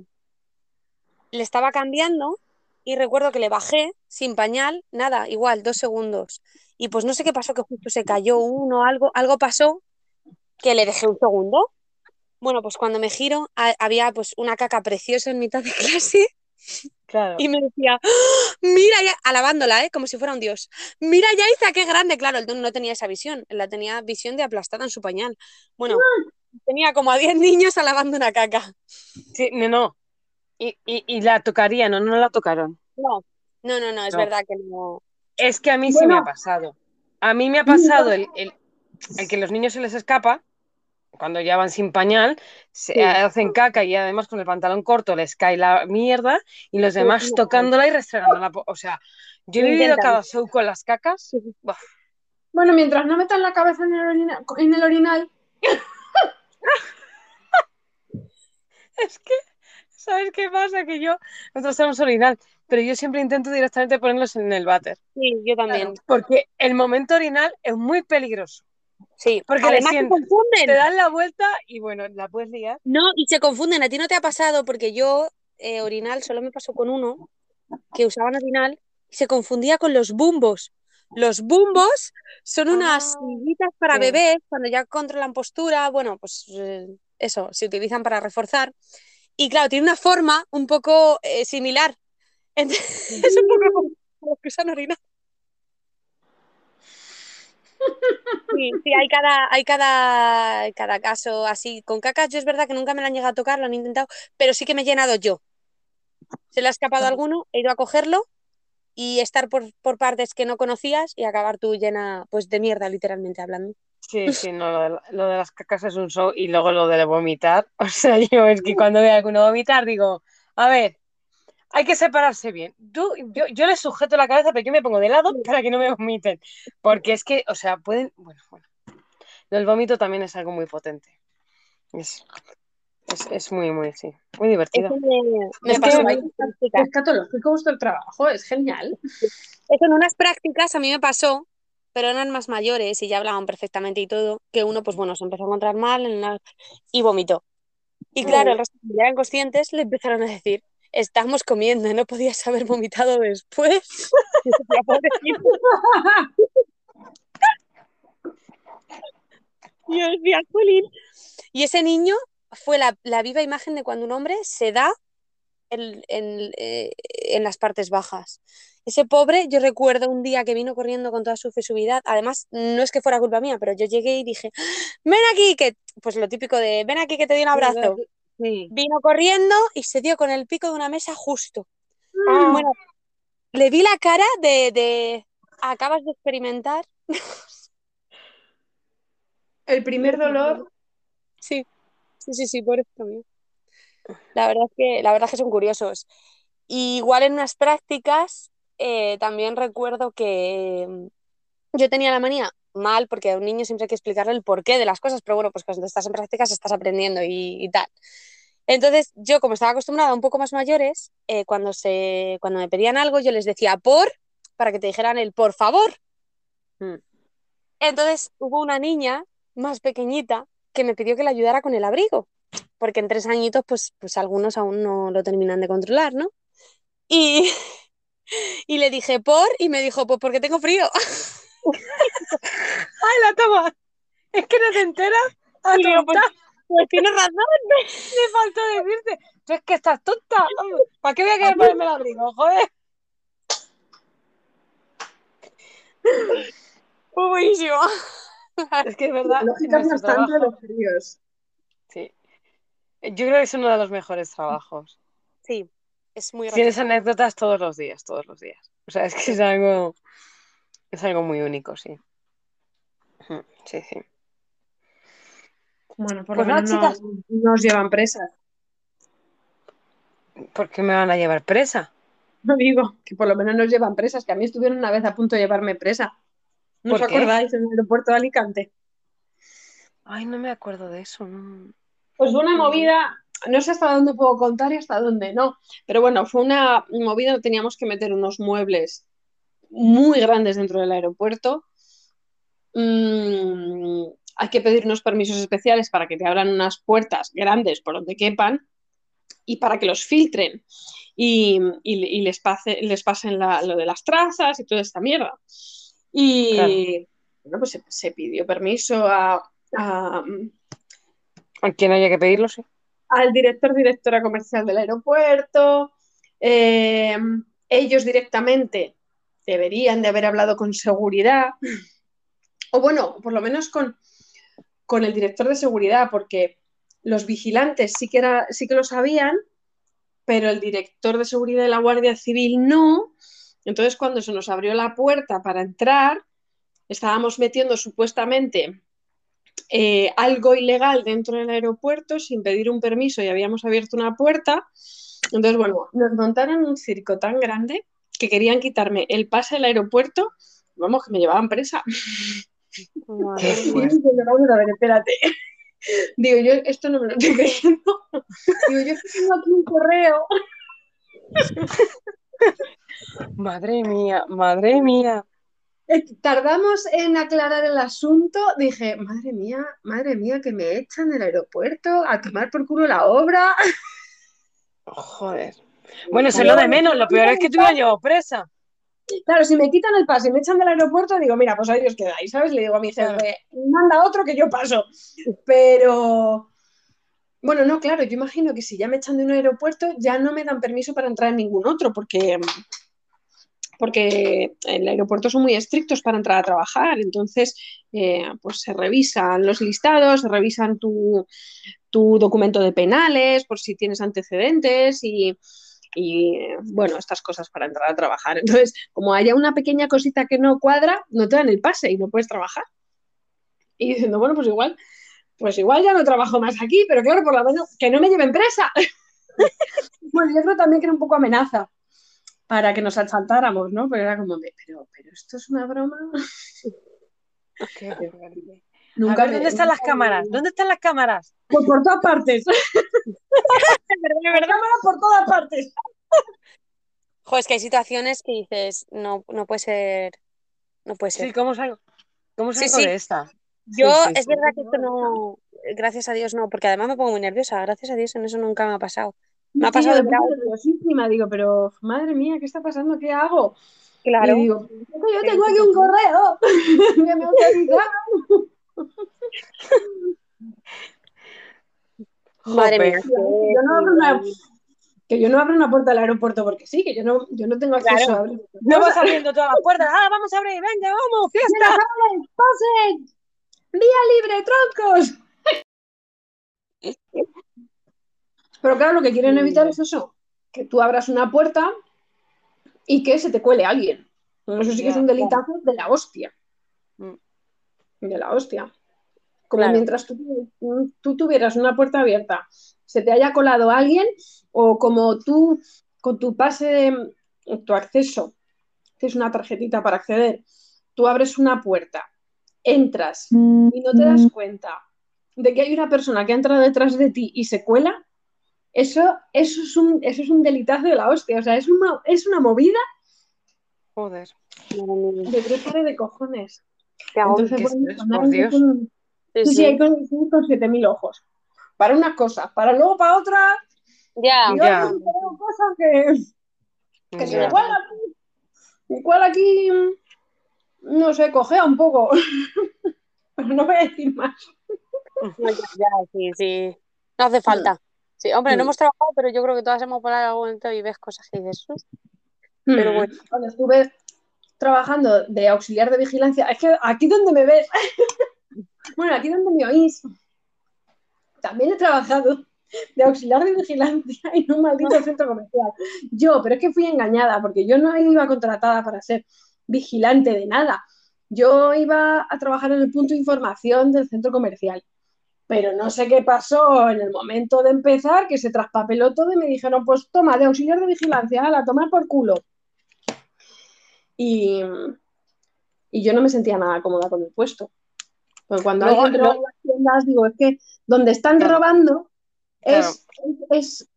le estaba cambiando y recuerdo que le bajé sin pañal, nada, igual, dos segundos. Y pues no sé qué pasó, que justo se cayó uno, algo, algo pasó que le dejé un segundo. Bueno, pues cuando me giro ha- había pues una caca preciosa en mitad de clase Claro. y me decía, ¡Ah! mira ya, alabándola, ¿eh? como si fuera un dios. Mira Yaiza, qué grande. Claro, él no tenía esa visión, él la tenía visión de aplastada en su pañal. Bueno, tenía como a 10 niños alabando una caca. Sí, no, no. Y, y, y la tocarían o no la tocaron. No, no, no, no, es No. verdad que no. Es que a mí sí me ha pasado. A mí me ha pasado el, el, el que los niños se les escapa cuando ya van sin pañal, se Sí. hacen caca y además con el pantalón corto les cae la mierda y los demás no. tocándola y restregándola. O sea, yo he vivido cada show con las cacas. Bueno, mientras no metan la cabeza en el, orina- en el orinal, Es que, ¿sabes qué pasa? Que yo, nosotros tenemos orinal, pero yo siempre intento directamente ponerlos en el váter. Sí, yo también. Porque el momento orinal es muy peligroso. Sí, Porque además se confunden. Te dan la vuelta y bueno, la puedes liar. No, y se confunden. A ti no te ha pasado porque yo, eh, orinal, solo me pasó con uno que usaban orinal y se confundía con los bumbos. Los bumbos son unas Ah, sillitas para sí. bebés cuando ya controlan postura. Bueno, pues eh, eso, se utilizan para reforzar. Y claro, tiene una forma un poco eh, similar. Entonces, es un poco como los que usan orinal. Sí, sí, hay cada, hay cada, cada caso así. Con cacas, yo es verdad que nunca me la han llegado a tocar, lo han intentado, pero sí que me he llenado yo. Se le ha escapado a alguno, he ido a cogerlo y estar por, por partes que no conocías y acabar tú llena pues de mierda, literalmente hablando. Sí, sí, no, lo de, lo de las cacas es un show y luego lo de vomitar. O sea, yo es que cuando veo a alguno vomitar digo, a ver, hay que separarse bien. Tú, yo, yo les sujeto la cabeza, pero yo me pongo de lado para que no me vomiten. Porque es que, o sea, pueden. Bueno, bueno. El vómito también es algo muy potente. Es, es, es muy, muy, sí. Muy divertido. Eso me, Es pasó que- prácticas. escatológico vuestro trabajo, es genial. Eso en unas prácticas a mí me pasó, pero eran más mayores y ya hablaban perfectamente y todo, que uno, pues bueno, se empezó a encontrar mal en la- y vomitó. Y claro, el resto ya eran conscientes, le empezaron a decir, estamos comiendo, no podías haber vomitado después. Y. Y ese niño fue la, la viva imagen de cuando un hombre se da en, en, eh, en las partes bajas. Ese pobre, yo recuerdo un día que vino corriendo con toda su fesuvidad. Además, no es que fuera culpa mía, pero yo llegué y dije, ven aquí, que, pues lo típico de, ven aquí que te doy un abrazo. Sí. Vino corriendo y se dio con el pico de una mesa justo. Ah, Bueno, le vi la cara de, de acabas de experimentar. el primer dolor. Sí, sí, sí, sí, por eso mío. La verdad es que, la verdad es que son curiosos. Y igual en unas prácticas eh, también recuerdo que mm, yo tenía la manía mal, porque a un niño siempre hay que explicarle el porqué de las cosas, pero bueno, pues cuando estás en prácticas estás aprendiendo y, y tal. Entonces, yo como estaba acostumbrada a un poco más mayores, eh, cuando, se, cuando me pedían algo, yo les decía por, para que te dijeran el por favor. Mm. Entonces, hubo una niña más pequeñita que me pidió que le ayudara con el abrigo, porque en tres añitos, pues, pues algunos aún no lo terminan de controlar, ¿no? Y, y le dije por, y me dijo, pues porque tengo frío. ¡Ay, la toma! Es que no te enteras. Y yo, tonta. Pues tienes razón. Me faltó decirte. Tú es que estás tonta. ¿Para qué voy a querer ponerme el abrigo? Joder. Fue buenísimo. Es que es verdad. Lógica nuestro bastante trabajo- los fríos. Sí. Yo creo que es uno de los mejores trabajos. Sí, es muy Tienes anécdotas todos los días, todos los días. O sea, es que es algo, es algo muy único, sí. Sí, sí. Bueno, por Pues lo nada, menos chicas. no, no os llevan presas. ¿Por qué me van a llevar presa? No digo que por lo menos nos llevan presas, que a mí estuvieron una vez a punto de llevarme presa. ¿No os acordáis en el aeropuerto de Alicante? Ay, no me acuerdo de eso. no. Pues fue una movida, no sé hasta dónde puedo contar y hasta dónde no, pero bueno, fue una movida donde teníamos que meter unos muebles muy grandes dentro del aeropuerto. Mm, hay que pedir unos permisos especiales para que te abran unas puertas grandes por donde quepan y para que los filtren y, y- y les, pase- les pasen la- lo de las trazas y toda esta mierda. Y bueno, pues se, se pidió permiso a- a, A quien haya que pedirlo, sí. al director, directora comercial del aeropuerto. Eh, ellos directamente deberían de haber hablado con seguridad, o bueno, por lo menos con, con el director de seguridad, porque los vigilantes sí que, era, sí que lo sabían, pero el director de seguridad de la Guardia Civil no. Entonces, cuando se nos abrió la puerta para entrar, estábamos metiendo supuestamente eh, algo ilegal dentro del aeropuerto sin pedir un permiso y habíamos abierto una puerta. Entonces, bueno, nos montaron un circo tan grande que querían quitarme el pase del aeropuerto. Vamos, que me llevaban presa. Qué Y a ver, espérate. Digo, yo esto no me lo estoy creyendo. Digo, yo tengo aquí un correo. Madre mía, madre mía. Tardamos en aclarar el asunto. Dije, madre mía, madre mía, que me echan del aeropuerto a tomar por culo la obra. Joder. Bueno, eso es lo de menos. Lo peor es que tú me has llevado presa. Claro, si me quitan el pase y me echan del aeropuerto, digo, mira, pues ahí os quedáis, ¿sabes? Le digo a mi jefe, manda otro que yo paso. Pero, bueno, no, claro, yo imagino que si ya me echan de un aeropuerto, ya no me dan permiso para entrar en ningún otro, porque, porque en el aeropuerto son muy estrictos para entrar a trabajar. Entonces, eh, pues se revisan los listados, se revisan tu, tu documento de penales, por si tienes antecedentes y y bueno, estas cosas para entrar a trabajar. Entonces, como haya una pequeña cosita que no cuadra, no te dan el pase y no puedes trabajar. Y diciendo, bueno, pues igual, pues igual ya no trabajo más aquí, pero claro, por lo menos que no me lleven presa. bueno, yo creo también que era un poco amenaza para que nos asaltáramos, ¿no? Pero era como, de, pero, pero esto es una broma. Nunca a ver, ¿dónde están las cámaras? ¿Dónde están las cámaras? Pues por todas partes. Cámaras por todas partes. Jo, es que hay situaciones que dices, no, no puede ser, no puede ser. Sí, ¿cómo salgo? ¿Cómo salgo sí. de esta? Yo, Sí, es verdad que esto no, gracias a Dios no, porque además me pongo muy nerviosa, gracias a Dios en eso nunca me ha pasado. Me ha pasado de nerviosísima, digo, pero madre mía, ¿qué está pasando? ¿Qué hago? Y claro. digo, "Es que yo ¿Qué tengo aquí un correo que me. Madre mía, Digo, "Es que que yo no abro una, que yo no abro una puerta del aeropuerto porque sí, que yo no, yo no tengo acceso Claro. a abrir. No vas abriendo todas las puertas. ¡Ah, vamos a abrir! ¡Venga, vamos! ¡Buenas ¡Fiesta! ¡Pasen! ¡Vía libre, troncos! Pero claro, lo que quieren evitar es eso, que tú abras una puerta y que se te cuele alguien. Eso sí que es un delitazo de la hostia. Mm. De la hostia. Como Claro. mientras tú, tú tuvieras una puerta abierta, se te haya colado alguien, o como tú, con tu pase, de, tu acceso, que es una tarjetita para acceder, tú abres una puerta, entras y no te das cuenta de que hay una persona que ha entrado detrás de ti y se cuela, eso, eso, es, un, eso es un delitazo de la hostia. O sea, es una, es una movida Joder. De tres de cojones. agobio. Entonces, bueno, pues nada, por Dios. con- Sí, sí, hay con, con 7000 ojos. Para unas cosas, para luego para otras, Ya, y Ya. cosas que, que si aquí, igual aquí, no sé, cojea un poco. Pero no voy a decir más. No, ya, sí, sí. No hace falta. Sí, hombre, no Mm. hemos trabajado, pero yo creo que todas hemos volado en algún momento y ves cosas que dices. Pero bueno. Cuando estuve trabajando de auxiliar de vigilancia, es que aquí donde me ves, bueno, aquí donde me oís, también he trabajado de auxiliar de vigilancia en un maldito centro comercial. Yo, pero es que fui engañada, porque yo no iba contratada para ser vigilante de nada. Yo iba a trabajar en el punto de información del centro comercial. Pero no sé qué pasó en el momento de empezar, que se traspapeló todo y me dijeron, pues toma, de auxiliar de vigilancia, a tomar por culo. Y, y yo no me sentía nada cómoda con el puesto. Porque cuando Luego- alguien roba las tiendas, digo, es que donde están Claro. robando es, es-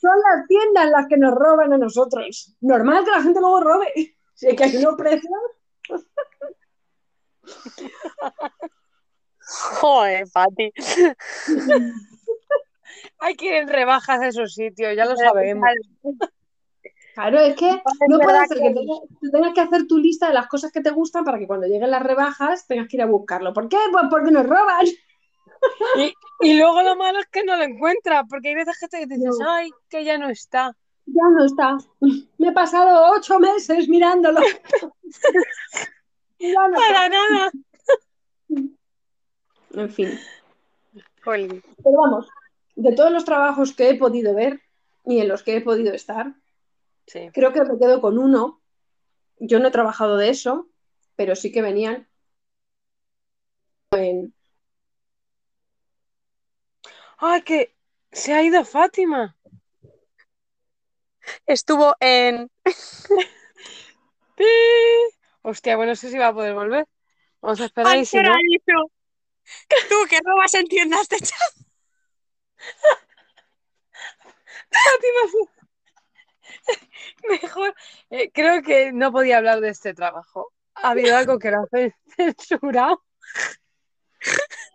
son las tiendas las que nos roban a nosotros. Normal que la gente luego robe. Si es que hay unos precios. Joder, Pati. Hay que ir en rebajas a esos sitios, ya lo sabemos. Claro, es que no puede ser que- tú tengas que hacer tu lista de las cosas que te gustan para que cuando lleguen las rebajas tengas que ir a buscarlo. ¿Por qué? Pues porque nos roban. Y, y luego lo malo es que no lo encuentras, porque hay veces que te dices, No. ay, que ya no está. Ya no está. Me he pasado ocho meses mirándolo. Ya no está. Para nada. En fin. Jolín. Pero vamos, de todos los trabajos que he podido ver y en los que he podido estar, Sí. creo que me quedo con uno. Yo no he trabajado de eso, pero sí que venían en... Ay, que se ha ido Fátima. Estuvo en. ¡Pi! Hostia, bueno, no sé si va a poder volver. Vamos a esperar y si no. Tú que robas en tiendas de chat. Mejor. eh, creo que no podía hablar de este trabajo. Ha habido algo que lo ha censurado.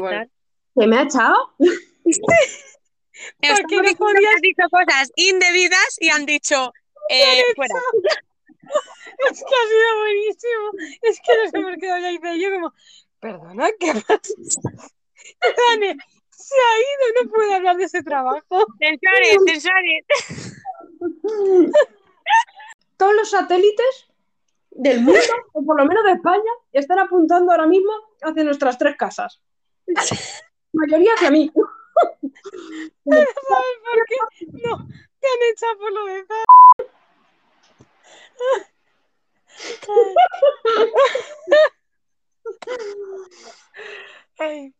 Bueno, ¿Se me ha echado? Qué no podías? dicho cosas indebidas y han dicho eh, fuera. Es que ha sido buenísimo. Es que nos hemos quedado ya y dice yo como, perdona, ¿qué pasa? Dani, se ha ido, no puede hablar de ese trabajo. Censores, censores. Todos los satélites del mundo, o por lo menos de España, están apuntando ahora mismo hacia nuestras tres casas. La mayoría hacia mí. ¿Sabes por qué? No, te han echado por lo de Zara. Ay,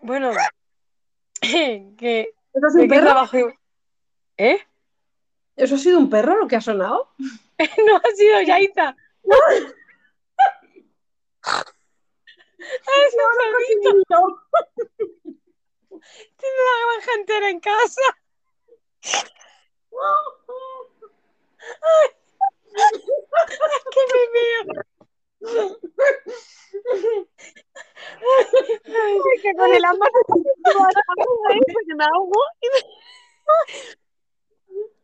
Bueno, que ¿Eso es ¿de un perro? trabajo? ¿Eh? ¿Eso ha sido un perro lo que ha sonado? No ha sido Yaiza. Ah, es un perrito. Tiene la granja entera en casa. ¡Qué me que con el hambre porque me ahogo y me...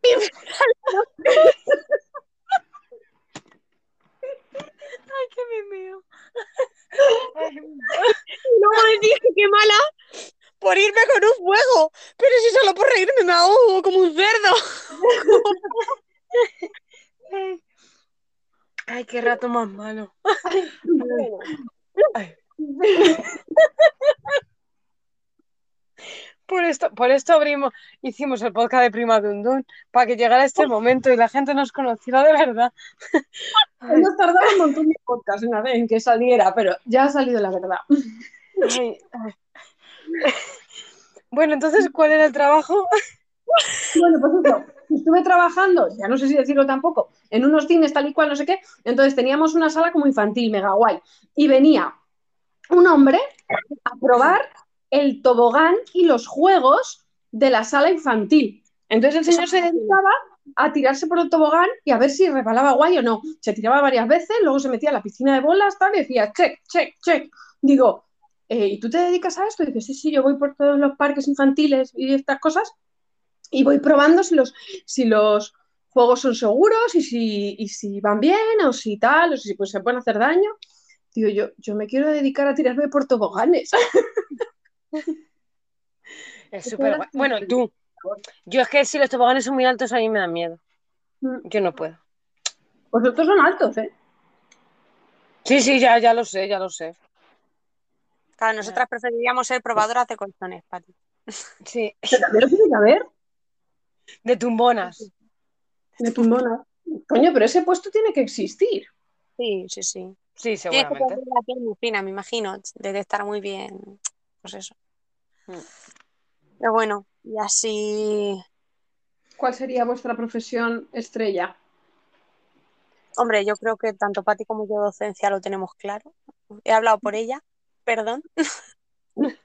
me ¡Ay, qué me! Y luego le dije qué mala por irme con un fuego. Pero si solo por reírme me ahogo como un cerdo. Ay, qué rato más malo. Ay. Por esto, por esto abrimos, hicimos el podcast de Prima Dundun, para que llegara este momento y la gente nos conociera de verdad. Nos tardaba un montón de podcasts en, en que saliera, pero ya ha salido la verdad. Ay. Bueno, entonces, ¿cuál era el trabajo? Bueno, pues eso, estuve trabajando, ya no sé si decirlo tampoco, en unos cines tal y cual, no sé qué. Entonces teníamos una sala como infantil, mega guay. Y venía un hombre a probar el tobogán y los juegos de la sala infantil. Entonces el señor se dedicaba a tirarse por el tobogán y a ver si resbalaba guay o no. Se tiraba varias veces, luego se metía a la piscina de bolas, tal, y decía, check, check, check. Digo, eh, ¿y tú te dedicas a esto? Y dice, sí, sí, yo voy por todos los parques infantiles y estas cosas y voy probando si los, si los juegos son seguros y si, y si van bien o si tal, o si pues, se pueden hacer daño. Digo, yo, yo me quiero dedicar a tirarme por toboganes. Es súper guay. Bueno, tú. Yo es que si los toboganes son muy altos, a mí me dan miedo. Yo no puedo. Vosotros son altos, ¿eh? Sí, sí, ya, ya lo sé, ya lo sé. Claro, nosotras preferiríamos ser probadoras de colchones, Pati. Sí, Pero también lo tiene que haber. De tumbonas. De tumbona. Coño, pero ese puesto tiene que existir. Sí, sí, sí. Sí, que seguramente. tener la piel muy fina, me imagino, debe estar muy bien, pues eso. Mm. Pero bueno, y así, ¿Cuál sería vuestra profesión estrella? hombre, yo creo que tanto Pati como yo docencia lo tenemos claro. He hablado por ella, perdón.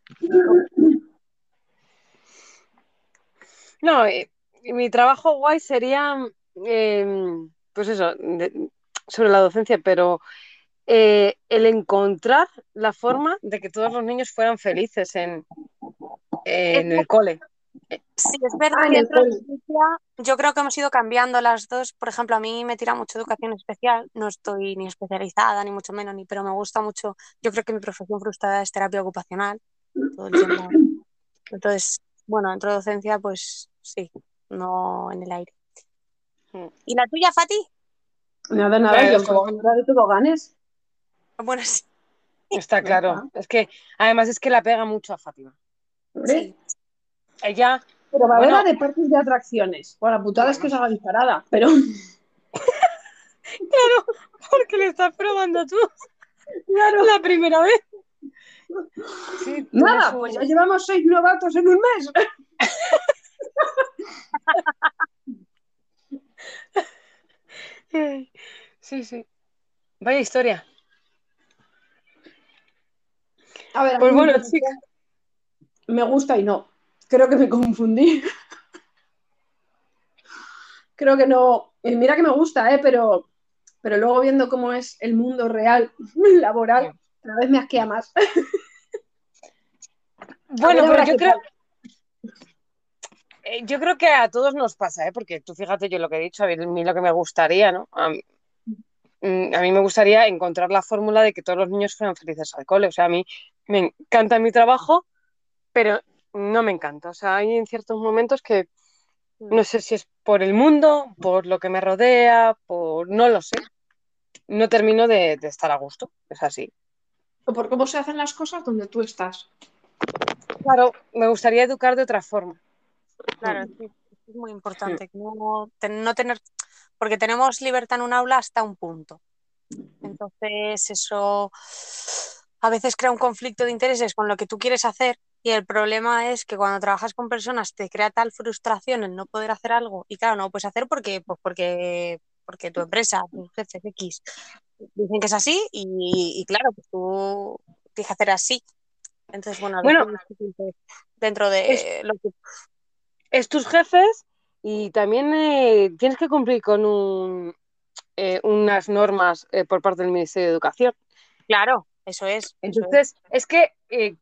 No, eh, mi trabajo guay sería, eh, pues eso, de- sobre la docencia, pero eh, el encontrar la forma de que todos los niños fueran felices en, en el cole. Sí, es verdad Ah, que dentro de yo creo que hemos ido cambiando las dos. Por ejemplo, a mí me tira mucho educación especial. No estoy ni especializada, ni mucho menos, ni, pero me gusta mucho. Yo creo que mi profesión frustrada es terapia ocupacional. Todo el tiempo. Entonces, bueno, dentro de docencia, pues sí, no en el aire. Mm. ¿Y la tuya, Fati? Nada, nada, Pero yo eso- probadora de toboganes. Bueno, sí. Está claro. Es que además es que la pega mucho a Fátima. Hombre, Ella, Probadora Bueno. de parques de atracciones. Bueno, la putada es que os haga disparada, pero porque le estás probando tú claro. la primera vez. Sí, Nada, pues ya llevamos seis novatos en un mes. Sí, sí. Vaya historia. A ver, Pues bueno, chicas. me gusta y no. Creo que me confundí. Creo que no. eh, Mira que me gusta, ¿eh? Pero, pero luego viendo cómo es el mundo real, laboral, cada vez me asquea más. Bueno, pero yo creo, tal. Eh, yo creo que a todos nos pasa, ¿eh? Porque tú fíjate yo lo que he dicho, a mí lo que me gustaría, ¿no? A mí, mm, a mí me gustaría encontrar la fórmula de que todos los niños fueran felices al cole. O sea, a mí me encanta mi trabajo, pero no me encanta. O sea, hay en ciertos momentos que no sé si es por el mundo, por lo que me rodea, por no lo sé. No termino de, de estar a gusto. Es así. O por cómo se hacen las cosas donde tú estás. Claro, me gustaría educar de otra forma. Claro, sí, es muy importante no, no tener, porque tenemos libertad en un aula hasta un punto. Entonces, eso a veces crea un conflicto de intereses con lo que tú quieres hacer y el problema es que cuando trabajas con personas te crea tal frustración el no poder hacer algo y claro, no lo puedes hacer porque, pues porque, porque tu empresa, tus jefes X dicen que es así y, y claro, pues tú tienes que hacer así. Entonces, bueno, veces dentro de lo que es tus jefes y también eh, tienes que cumplir con un, eh, unas normas eh, por parte del Ministerio de Educación. Claro, eso es. eso es. Entonces, es que, eh,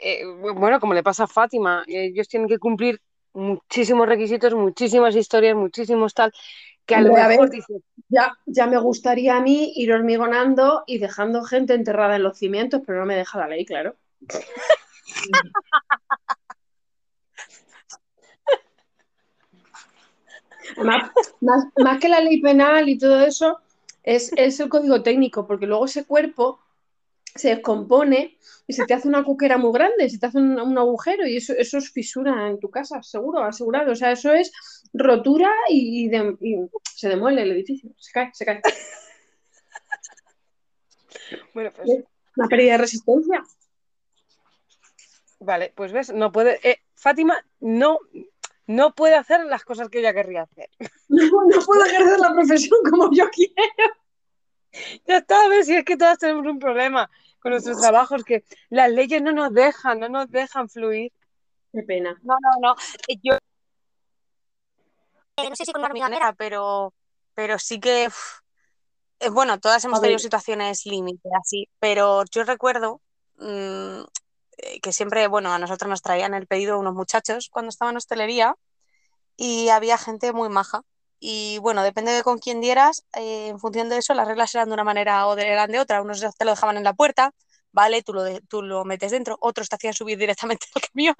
eh, bueno, como le pasa a Fátima, ellos tienen que cumplir muchísimos requisitos, muchísimas historias, muchísimos tal, que a lo a mejor ver. dices, Ya, ya me gustaría a mí ir hormigonando y dejando gente enterrada en los cimientos, pero no me deja la ley, claro. Más, más que la ley penal y todo eso, es, es el código técnico, porque luego ese cuerpo se descompone y se te hace una cuquera muy grande, se te hace un, un agujero y eso, eso es fisura en tu casa, seguro, asegurado. O sea, eso es rotura y, de- y se demuele el edificio, se cae, se cae. bueno, pues, Una pérdida de resistencia. vale, pues ves, no puede, eh, Fátima no, no puede hacer las cosas que ella querría hacer. No, no puedo ejercer la profesión como yo quiero. Ya está, ves, si es que todas tenemos un problema con nuestros trabajos, que las leyes no nos dejan, no nos dejan fluir. Qué pena. No, no, no. Eh, Yo eh, no sé si con una hormigonera, pero, pero sí que, uf, eh, bueno, todas hemos A ver. tenido situaciones límite así, pero yo recuerdo mm, eh, que siempre, bueno, a nosotros nos traían el pedido unos muchachos cuando estaba en hostelería y había gente muy maja. Y bueno, depende de con quién dieras, eh, en función de eso, las reglas eran de una manera o de- eran de otra. Unos te lo dejaban en la puerta, ¿vale? Tú lo, de- tú lo metes dentro, otros te hacían subir directamente al camión,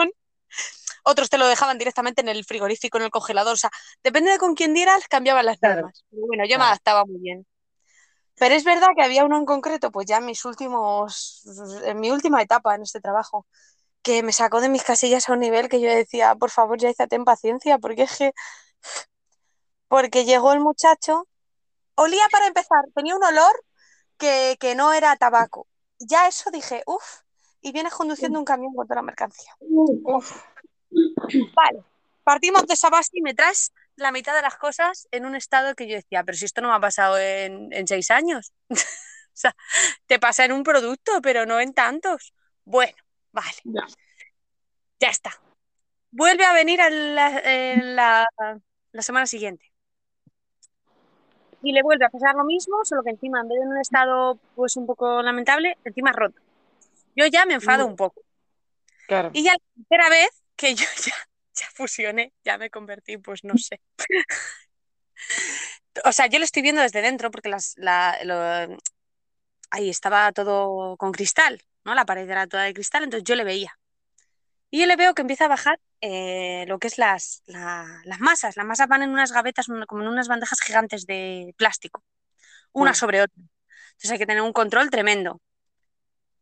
otros te lo dejaban directamente en el frigorífico, en el congelador. O sea, depende de con quién dieras, cambiaban las Claro. normas. Pero bueno, yo me adaptaba muy bien. Pero es verdad que había uno en concreto, pues ya en mis últimos, en mi última etapa en este trabajo, que me sacó de mis casillas a un nivel que yo decía, por favor, ya ten paciencia, porque es que, porque llegó el muchacho, olía para empezar, tenía un olor que, que no era tabaco. Ya eso dije, uff, y vienes conduciendo un camión con toda la mercancía. Uf, Vale, partimos de esa base y me traes la mitad de las cosas en un estado que yo decía, pero si esto no me ha pasado en, en seis años. O sea, te pasa en un producto, pero no en tantos. Bueno, vale, Ya. ya está. Vuelve a venir a la, la, la semana siguiente. Y le vuelve a pasar lo mismo, solo que encima, en vez de en un estado pues un poco lamentable, encima roto. Yo ya me enfado un poco. claro. Y ya la tercera vez que yo ya, ya fusioné, ya me convertí, pues no sé. O sea, yo lo estoy viendo desde dentro porque las, la, lo- ahí estaba todo con cristal, ¿no? La pared era toda de cristal, entonces yo le veía. Y yo le veo que empieza a bajar eh, lo que es las, la- las masas. Las masas van en unas gavetas, como en unas bandejas gigantes de plástico, una sobre otra. Entonces hay que tener un control tremendo.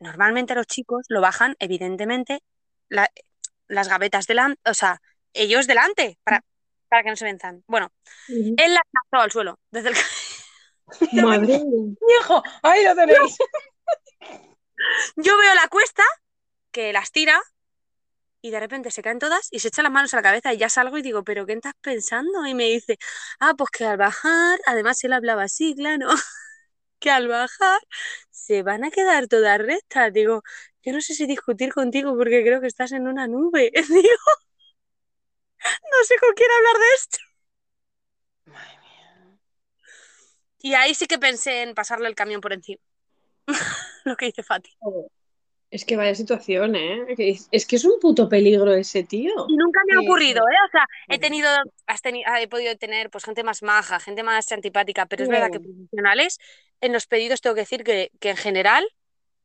Normalmente los chicos lo bajan, evidentemente, la- las gavetas delante, o sea, ellos delante, para, para que no se venzan. Bueno, él la lanzó al suelo, desde el... Madre. Hijo, ahí lo tenéis. Yo veo la cuesta, que las tira, y de repente se caen todas y se echa las manos a la cabeza y ya salgo y digo, ¿pero qué estás pensando? Y me dice, ah, pues que al bajar, además él hablaba así, claro, que al bajar se van a quedar todas rectas. Digo, yo no sé si discutir contigo porque creo que estás en una nube. Digo, no sé con quién hablar de esto. Madre mía. Y ahí sí que pensé en pasarle el camión por encima. Lo que dice Fati. Es que vaya situación, ¿eh? Es, que es un puto peligro ese tío. Y nunca me ha ocurrido. ¿eh? O sea, he tenido, has teni- ah, he podido tener pues gente más maja, gente más antipática, pero es verdad que profesionales en los pedidos tengo que decir que, que en general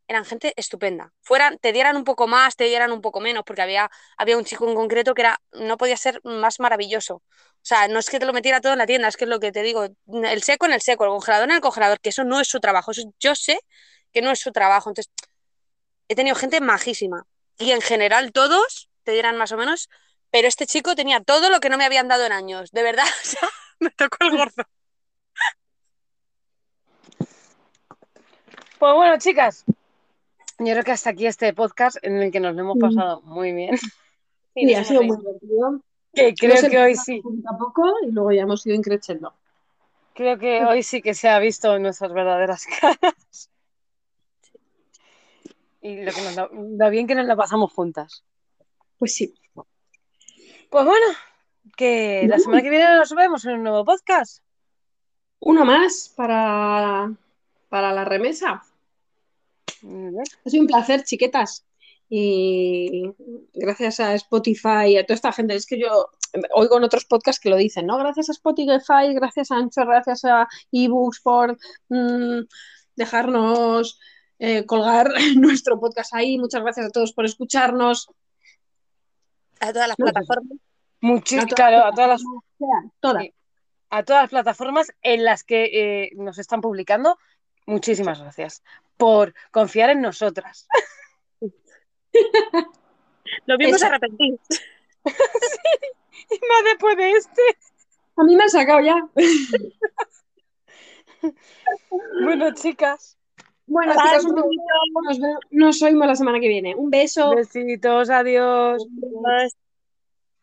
eran gente estupenda. Fueran, te dieran un poco más, te dieran un poco menos, porque había, había un chico en concreto que era, no podía ser más maravilloso. O sea, no es que te lo metiera todo en la tienda, es que es lo que te digo, el seco en el seco, el congelador en el congelador, que eso no es su trabajo. Eso yo sé que no es su trabajo. Entonces, he tenido gente majísima. Y en general todos te dieran más o menos, pero este chico tenía todo lo que no me habían dado en años. De verdad, o sea, me tocó el gordo. Pues bueno, chicas, yo creo que hasta aquí este podcast en el que nos lo hemos Mm. pasado muy bien. Sí, Sí, ha sido muy divertido. Que creo que hoy sí, poquito a poco y luego ya hemos ido increciendo. creo que hoy sí que se ha visto nuestras verdaderas caras. Y lo, que nos, lo, lo bien que nos la pasamos juntas. Pues sí. Pues bueno, que la semana que viene nos vemos en un nuevo podcast. Uno más para, para la remesa. Ha sido un placer, chiquetas. Y gracias a Spotify y a toda esta gente, es que yo oigo en otros podcasts que lo dicen, ¿no? Gracias a Spotify, gracias a Ancho, gracias a eBooks por mm, dejarnos eh, colgar nuestro podcast ahí. Muchas gracias a todos por escucharnos. A todas las No, plataformas. Todas claro, a todas las plataformas, Todas. Sí. a todas las plataformas en las que eh, nos están publicando, muchísimas gracias por confiar en nosotras. Lo vimos Eso. arrepentir. Y más después de este. A mí me han sacado ya. Bueno, chicas, Bueno, chicas, un besito. Nos, nos oímos la semana que viene. Un beso. besitos, adiós.